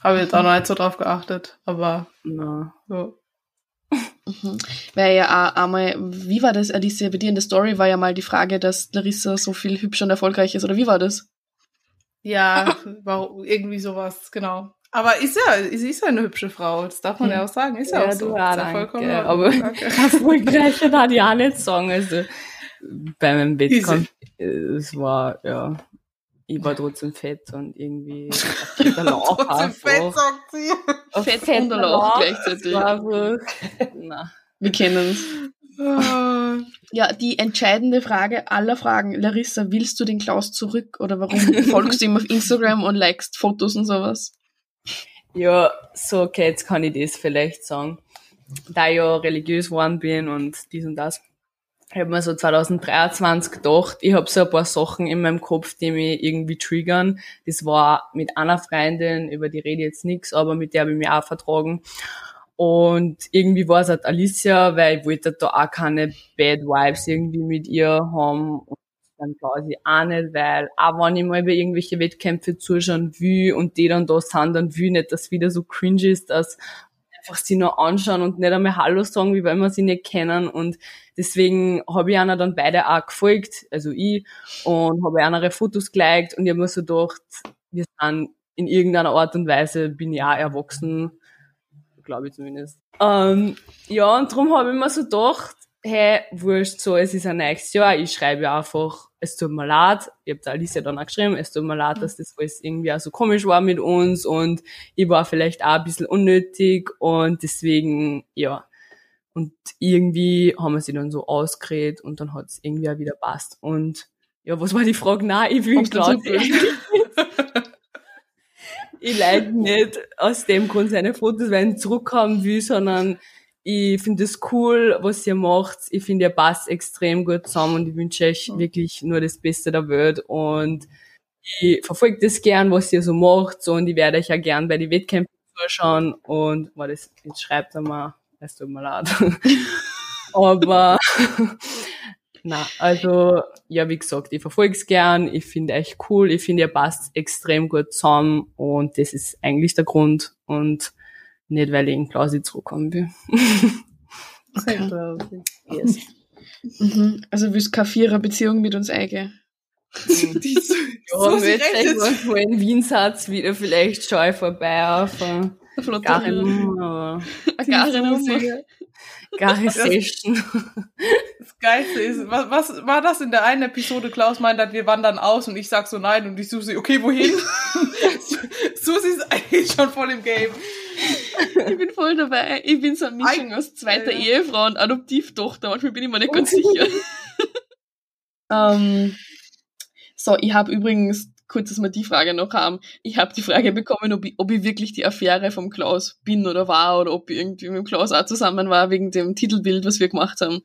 Habe jetzt auch noch nicht so drauf geachtet, aber Na. ja. Mhm. Weil ja auch einmal, wie war das, Alicia, bei dir in der Story war ja mal die Frage, dass Larissa so viel hübsch und erfolgreich ist, oder wie war das? Ja, <laughs> war irgendwie sowas, genau. Aber ist ja, sie ist ja eine hübsche Frau, das darf man ja, ja auch sagen. Ist ja, ja auch so. Ja, danke. Vollkommen aber erfolgreich hat auch nicht sagen. Also bei meinem Wettkampf, es war, ja, ich war trotzdem fett und irgendwie <laughs> der Lauch Trotzdem fett, sagt sie. Fett, fett und der Lauch gleichzeitig. Einfach, na. Wir kennen es. <laughs> Ja, die entscheidende Frage aller Fragen. Larissa, willst du den Klaus zurück oder warum <laughs> folgst du ihm auf Instagram und likest Fotos und sowas? Ja, so, okay, jetzt kann ich das vielleicht sagen. Da ich ja religiös geworden bin und dies und das. Ich habe mir so 2023 gedacht, ich habe so ein paar Sachen in meinem Kopf, die mich irgendwie triggern. Das war mit einer Freundin, über die rede ich jetzt nichts, aber mit der habe ich mich auch vertragen. Und irgendwie war es halt Alicia, weil ich wollte da auch keine Bad Vibes irgendwie mit ihr haben. Und dann quasi auch nicht, weil auch wenn ich mal bei irgendwelche Wettkämpfe zuschauen will und die dann da sind, dann will ich nicht, dass wieder so cringe ist, dass einfach sie nur anschauen und nicht einmal Hallo sagen, wie wenn wir sie nicht kennen. Und deswegen habe ich einer dann beide auch gefolgt, also ich, und habe andere Fotos geliked und ich habe mir so gedacht, wir sind in irgendeiner Art und Weise, bin ich auch erwachsen glaube ich zumindest. Ähm, ja, und darum habe ich mir so gedacht, hey, wurscht, so, es ist ein nächstes Jahr, ich schreibe einfach, es tut mir leid, ich habe da Alicia dann auch geschrieben, es tut mir leid, dass das alles irgendwie auch so komisch war mit uns und ich war vielleicht auch ein bisschen unnötig und deswegen, ja. Und irgendwie haben wir sie dann so ausgeredet und dann hat es irgendwie auch wieder passt. Und ja, was war die Frage? Nein, ich will klar <laughs> ich like nicht aus dem Grund seine Fotos, weil ich zurückhaben will, sondern ich finde es cool, was ihr macht. Ich finde, ihr passt extrem gut zusammen und ich wünsche euch wirklich nur das Beste der Welt und ich verfolge das gern, was ihr so macht und ich werde euch ja gern bei den Wettkämpfen zuschauen und war das, jetzt schreibt er mal, es tut mir leid. <laughs> Aber na, also ja, wie gesagt, ich verfolge es gern, ich finde euch cool, ich finde, ihr passt extrem gut zusammen und das ist eigentlich der Grund und nicht, weil ich in Klausi zurückkommen will. <laughs> Okay. Yes. Mhm. Also willst du keine Vierer-Beziehung mit uns eingehen? Die so, <laughs> ja, so jetzt wo in Wien seid, wieder vielleicht ich vorbei auf aber Garin Gary Session. Das Geilste ist, was, was war das in der einen Episode? Klaus meint, wir wandern aus und ich sag so nein und ich Susi, okay, wohin? <laughs> Susi ist eigentlich schon voll im Game. Ich bin voll dabei. Ich bin so eine Mischung aus zweiter Ehefrau und Adoptivtochter. Manchmal bin ich mir nicht ganz <laughs> sicher. ähm, so, ich habe übrigens, kurz, dass wir die Frage noch haben, ich habe die Frage bekommen, ob ich, ob ich wirklich die Affäre vom Klaus bin oder war oder ob ich irgendwie mit dem Klaus auch zusammen war wegen dem Titelbild, was wir gemacht haben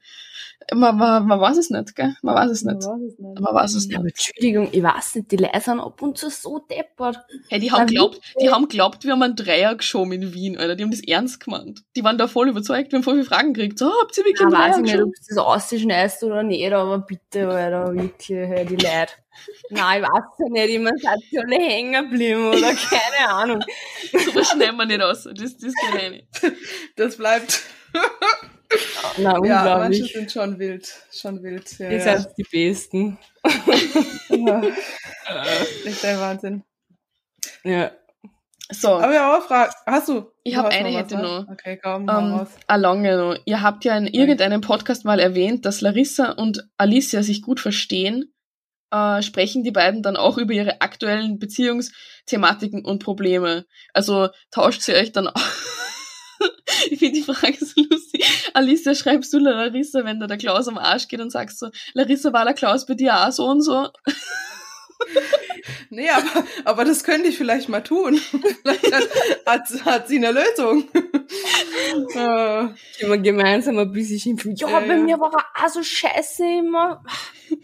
man, man, man weiß es nicht, gell? Man weiß es nicht. Man weiß es nicht. Man weiß es nicht. Aber Entschuldigung, ich weiß nicht, die Leute sind ab und zu so deppert. Hey, die haben glaubt, die haben glaubt, wir haben einen Dreier geschoben in Wien, Alter. Die haben das ernst gemeint. Die waren da voll überzeugt, wir haben voll viele Fragen gekriegt. So, habt ihr wirklich einen Dreier weiß ich nicht, ob du das ausschneidest oder nicht, aber bitte, Alter, wirklich, hey, die Leute. Nein, ich weiß ja nicht, immer seid ihr alle hängen geblieben oder <laughs> keine Ahnung. so was schneiden wir nicht aus. Das, das geht eh nicht. Das bleibt. Na, ja, manche sind schon wild. Schon wild. Ja, Ihr ja. seid die Besten. ja. Echt ein Wahnsinn. Ja. So. Aber ja, auch Frage. Hast du? Ich habe eine noch hätte was, noch. Ne? Okay, komm, Ähm, mal raus. eine lange noch. Ihr habt ja in irgendeinem Podcast mal erwähnt, dass Larissa und Alicia sich gut verstehen. Äh, sprechen die beiden dann auch über ihre aktuellen Beziehungsthematiken und Probleme? Also tauscht sie euch dann auch? <laughs> ich finde die Frage so lustig. Alicia, schreibst du Larissa, wenn da der Klaus am Arsch geht und sagst so, Larissa, war der Klaus bei dir auch so und so? <laughs> Nee, aber, aber das könnte ich vielleicht mal tun. <laughs> vielleicht hat, hat, hat sie eine Lösung. äh, Immer gemeinsam ein bisschen schimpfen. Ja, Ja, bei mir war er auch so scheiße immer.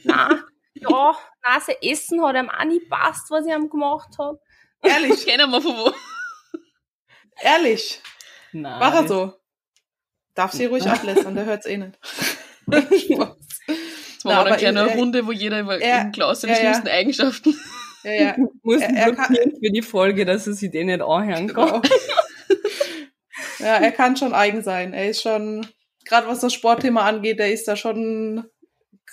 Na, ja, na, sein Essen hat ihm auch nicht passt, was ich ihm gemacht habe. ehrlich, <laughs> Kennen wir von wo? ehrlich. Nein. War er so? Darf sie ruhig ablässern, der hört's eh nicht. <laughs> Wir aber eine kleine er- Runde, wo jeder über er- Klaus seine ja, ja. schlimmsten Eigenschaften. ja, ja. <laughs> muss Er- er kann- für die Folge, dass er sich den nicht anhören kann. Genau. ja, er kann schon eigen sein. Er ist schon, gerade was das Sportthema angeht, der ist da schon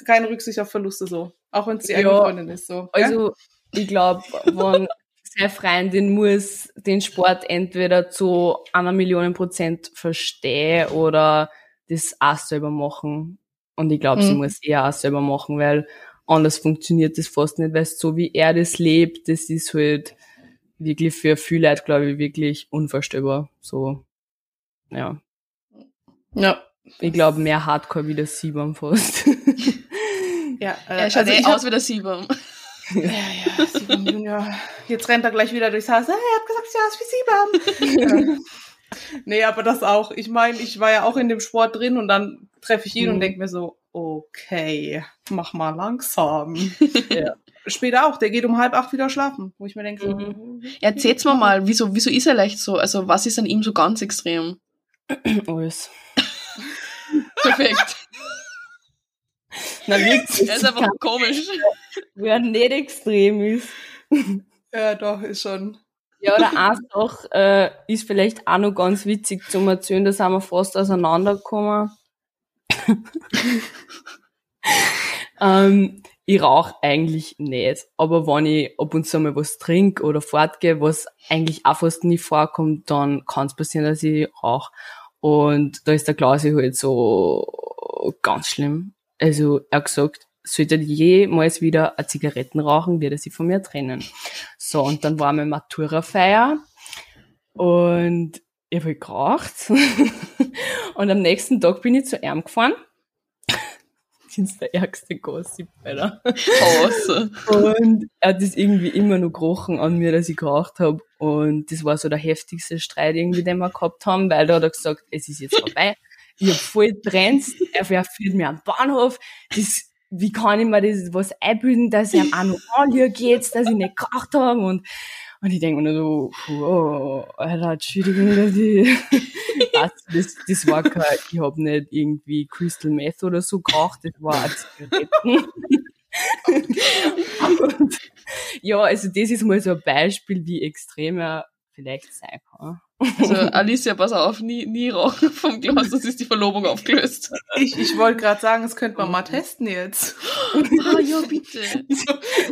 keine Rücksicht auf Verluste so. Auch wenn eigene Ja. Freundin ist. So. Also, ich glaube, wenn <laughs> seine Freundin muss den Sport entweder zu einer Million Prozent verstehen oder das auch selber machen. Und ich glaube, sie Mhm. muss eher auch selber machen, weil anders funktioniert das fast nicht, weil so wie er das lebt, das ist halt wirklich für viele Leute, glaube ich, wirklich unvorstellbar. So, ja. ja. Ich glaube, mehr Hardcore wie das Siebam fast. <laughs> Ja, äh, Er schaut also eh ich hab- aus wie der Sieber. Ja, ja, Siebam Junior. Jetzt rennt er gleich wieder durchs Haus. Hey, ich hab gesagt, ich aus wie Siebam. ja. <laughs> Nee, aber das auch. Ich meine, ich war ja auch in dem Sport drin und dann treffe ich ihn Mhm. und denke mir so, okay, mach mal langsam. <laughs> Ja. Später auch, der geht um halb acht wieder schlafen, wo ich mir denke, so, Mhm. Erzählt's mir mal, wieso, wieso ist er leicht so? Also, was ist an ihm so ganz extrem? <clears throat> Alles. <laughs> Perfekt. Na, <laughs> wirklich. Er ist einfach komisch. <laughs> Wer nicht extrem ist. ja, doch, ist schon. Ja, oder einfach, äh, ist vielleicht auch noch ganz witzig zum Erzählen, da sind wir fast auseinandergekommen. <laughs> ähm, ich rauche eigentlich nicht, aber wenn ich ab und zu mal was trinke oder fortgehe, was eigentlich auch fast nie vorkommt, dann kann es passieren, dass ich rauche. Und da ist der Klausi halt so ganz schlimm. Also er hat gesagt, sollte jemals wieder eine Zigaretten rauchen, wird er sich von mir trennen. So, und dann war meine Matura-Feier und ich habe halt geraucht. <laughs> und am nächsten Tag bin ich zu ihm gefahren. <laughs> ist der ärgste Gossip, Alter. Und er hat das irgendwie immer noch gerochen an mir, dass ich geraucht habe. Und das war so der heftigste Streit irgendwie, den wir gehabt haben, weil da hat er gesagt, es ist jetzt vorbei. Ich hab voll Trends, er führt mir am Bahnhof. Das, wie kann ich mir das was einbilden, dass ich noch anlüge jetzt, dass ich nicht geraucht habe und und ich denke mir nur so, oh, Alter, Entschuldigung, dass ich, <laughs> das, das, das war kein, ich hab nicht irgendwie Crystal Meth oder so geraucht, das war Zigaretten. <laughs> Und, ja, also das ist mal so ein Beispiel, wie extrem er vielleicht sein kann. Also <laughs> Alicia, pass auf, nie, nie rauchen vom Glas, das ist die Verlobung aufgelöst. Ich, ich wollte gerade sagen, das könnte man mal testen jetzt. Ah, ja, bitte. <laughs>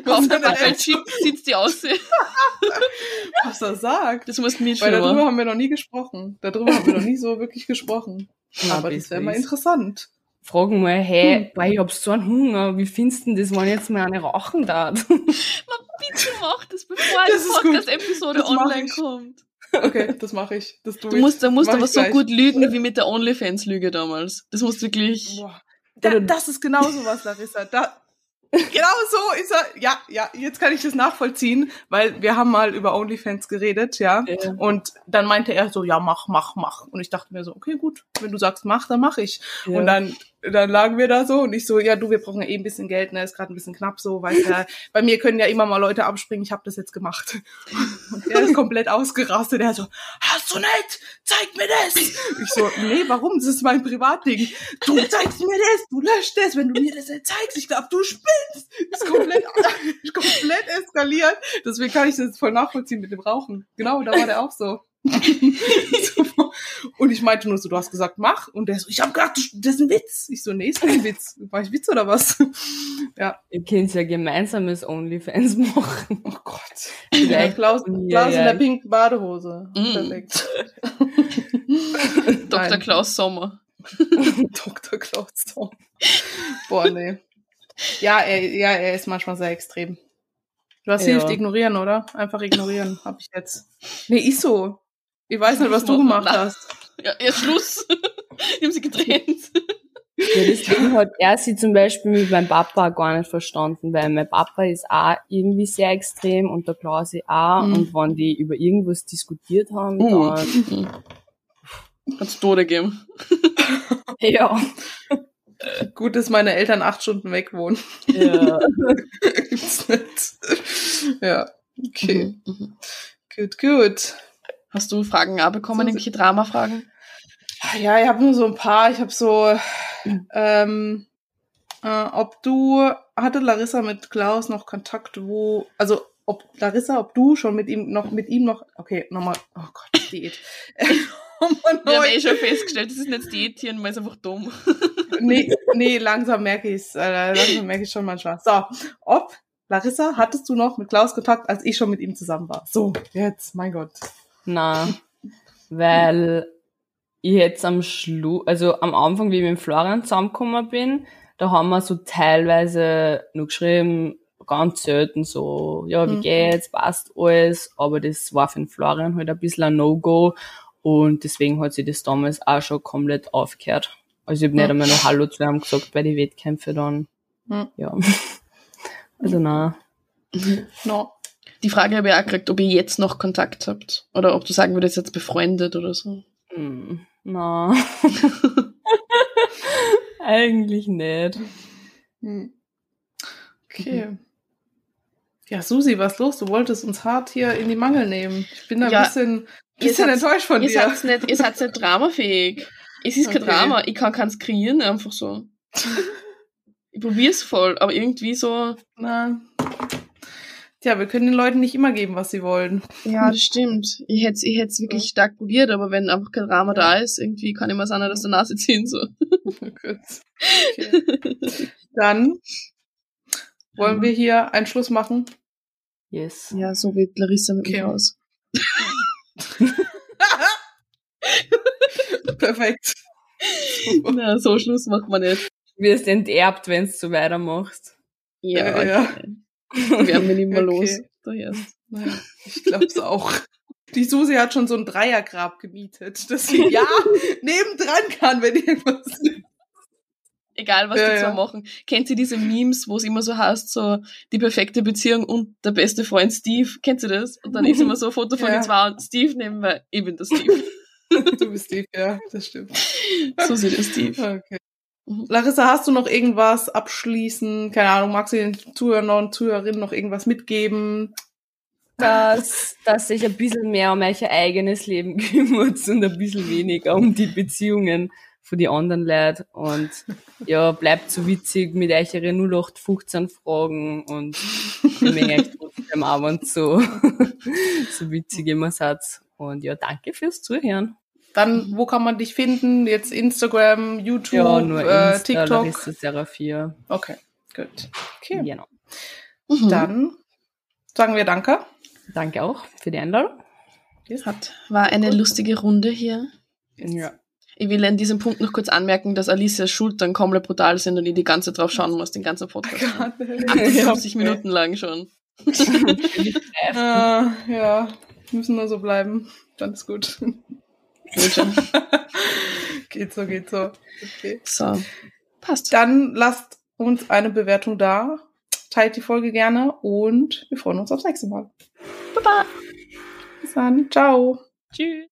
So, Auf was der der Bubble Chip sitzt die aus. <laughs> was er sagt. Das musst du mir Weil darüber schon. haben wir noch nie gesprochen. Darüber haben wir noch nie so wirklich gesprochen. Aber das wäre mal interessant. Fragen mal, hey, boah, ich hab so einen Hunger, wie findest du denn das, wenn jetzt mal eine rauchen darf? Bitte mach das, bevor Das die. Podcast-Episode online kommt. Okay, <laughs> das mache ich. Das tue Du ich. musst, du musst aber so gleich. gut lügen wie mit der OnlyFans-Lüge damals. Das musst du wirklich. Boah. Da, das ist genau so was, Larissa. Da, <laughs> genau so ist er. Ja, ja, jetzt kann ich das nachvollziehen, weil wir haben mal über OnlyFans geredet, ja. Ja. Und dann meinte er so, ja, mach, mach, mach. Und ich dachte mir so, okay, gut, wenn du sagst, mach, dann mach ich. Ja. Und dann, dann lagen wir da so und ich so, ja, du, wir brauchen ja eh ein bisschen Geld, ne, ist gerade ein bisschen knapp so, weil ja, <laughs> bei mir können ja immer mal Leute abspringen, ich habe das jetzt gemacht. Und er ist komplett ausgerastet, er so, hast du nicht? Zeig mir das! Ich so, nee, warum? Das ist mein Privatding. Du zeigst mir das, du löscht das, wenn du mir das nicht zeigst, ich glaube, du spinnst. Ist komplett, <laughs> komplett eskaliert. Deswegen kann ich das voll nachvollziehen mit dem Rauchen. Genau, da war der auch so. <laughs> Und ich meinte nur so, du hast gesagt, mach. Und der so, ich hab gedacht, das ist ein Witz. Ich so, nee, ist kein Witz. War ich Witz oder was? Ja. Ihr könnt ja gemeinsames OnlyFans machen. Oh Gott. Vielleicht Ja, Klaus, Klaus in der pinken Badehose. Mm. Perfekt. <laughs> Dr. Nein. Klaus Sommer. <laughs> Dr. Klaus. Zorn. Boah, nee. Ja, er, ja, er ist manchmal sehr extrem. Du hast Ja. hilft ignorieren, oder? Einfach ignorieren, hab ich jetzt. Nee, ist so. Ich weiß nicht, was du gemacht hast. Ja, ja Schluss. Die haben sie getrennt. Ja, deswegen hat er sie zum Beispiel mit meinem Papa gar nicht verstanden, weil mein Papa ist auch irgendwie sehr extrem und der Klausi auch. Mhm. Und wenn die über irgendwas diskutiert haben, Uh. dann, Hat's Tode gegeben. <laughs> ja. Gut, dass meine Eltern acht Stunden weg wohnen. ja. <laughs> Gibt's nicht. Ja, okay. Mhm, mhm. Gut, gut. Hast du Fragen auch bekommen, So- irgendwelche Drama-Fragen? Ja, ich habe nur so ein paar. Ich habe so, ähm, äh, ob du, hatte Larissa mit Klaus noch Kontakt, wo, also ob Larissa, ob du schon mit ihm noch, mit ihm noch, okay, nochmal, oh Gott, Diät. Wir haben eh schon festgestellt, das ist nicht Diätieren, man ist einfach dumm. <laughs> nee, nee, langsam merke ich es, äh, langsam merke ich schon manchmal. So, ob, Larissa, hattest du noch mit Klaus Kontakt, als ich schon mit ihm zusammen war? So, jetzt, mein Gott. Na, weil ich jetzt am Schluss, also am Anfang, wie ich mit Florian zusammengekommen bin, da haben wir so teilweise nur geschrieben, ganz selten so, ja, wie Hm. geht's, passt alles, aber das war für den Florian halt ein bisschen ein No-Go und deswegen hat sich das damals auch schon komplett aufgehört. Also ich habe nicht Hm. einmal noch Hallo zu ihm gesagt bei den Wettkämpfen dann. Hm. Ja. <laughs> Also na. <laughs> No. Die Frage habe ich auch gekriegt, ob ihr jetzt noch Kontakt habt. Oder ob du sagen würdest, jetzt befreundet oder so. Hm, Na. <laughs> Eigentlich nicht. Hm. Okay. Ja, Susi, was los? Du wolltest uns hart hier in die Mangel nehmen. Ich bin da Ja, ein bisschen, bisschen enttäuscht von Ihr dir. seid nicht, ihr seid nicht dramafähig. Es ist kein Okay. Drama. Ich kann keins kreieren, einfach so. <laughs> Ich probier's voll, aber irgendwie so. Na. Tja, wir können den Leuten nicht immer geben, was sie wollen. Ja, das stimmt. Ich hätte ich hätt's wirklich stark probiert, aber wenn einfach kein Drama da ist, irgendwie kann ich mir seiner aus der Nase ziehen, so. <laughs> Gut. Okay. Dann wollen wir hier einen Schluss machen. Yes. Ja, so wird Larissa mit Okay. mir aus. <laughs> Perfekt. <laughs> Na, so Schluss macht man nicht. Du wirst enterbt, wenn du so weitermachst. Ja, Ja, ja. <laughs> werden wir nicht mehr Okay. los. Da erst. Naja, ich glaub's auch. Die Susi hat schon so ein Dreiergrab gemietet, dass sie <laughs> ja nebendran kann, wenn irgendwas <laughs> Egal, was Ja, die zwei ja. machen. Kennt ihr diese Memes, wo es immer so heißt, so die perfekte Beziehung und der beste Freund Steve? Kennt ihr das? Und dann ist immer so ein Foto von Ja. den zwei und Steve nehmen wir, ich bin der Steve. Du bist Steve, ja, das stimmt. so sieht der Steve. Okay. Mhm. Larissa, hast du noch irgendwas abschließen? Keine Ahnung, magst du den Zuhörern und Zuhörerinnen noch irgendwas mitgeben? dass, dass sich ein bisschen mehr um euer eigenes Leben <laughs> kümmert und ein bisschen weniger um die Beziehungen von die anderen Leuten. Und ja, bleibt so witzig mit euren 0815 Fragen und ich euch trotzdem wenn so, <laughs> so witzig immer seid. Und ja, danke fürs Zuhören. Dann, wo kann man dich finden? Jetzt Instagram, YouTube, Ja, nur äh, Insta, TikTok? Larissa Serafia. Okay, gut. Okay, Genau. Mhm. dann sagen wir Danke. Danke auch für die Einladung. Hat, war eine lustige Runde hier. Ja. Ich will an diesem Punkt noch kurz anmerken, dass Alicias Schultern komplett brutal sind und ich die ganze Zeit drauf schauen muss, den ganzen Podcast. 58 <laughs> Minuten lang schon. <laughs> Ah, ja, müssen nur so bleiben. Dann ist gut. Wird schon. <laughs> geht so, geht so. Okay. So, passt. Dann lasst uns eine Bewertung da. Teilt die Folge gerne und wir freuen uns aufs nächste Mal. Baba. Bis dann. Ciao. Tschüss.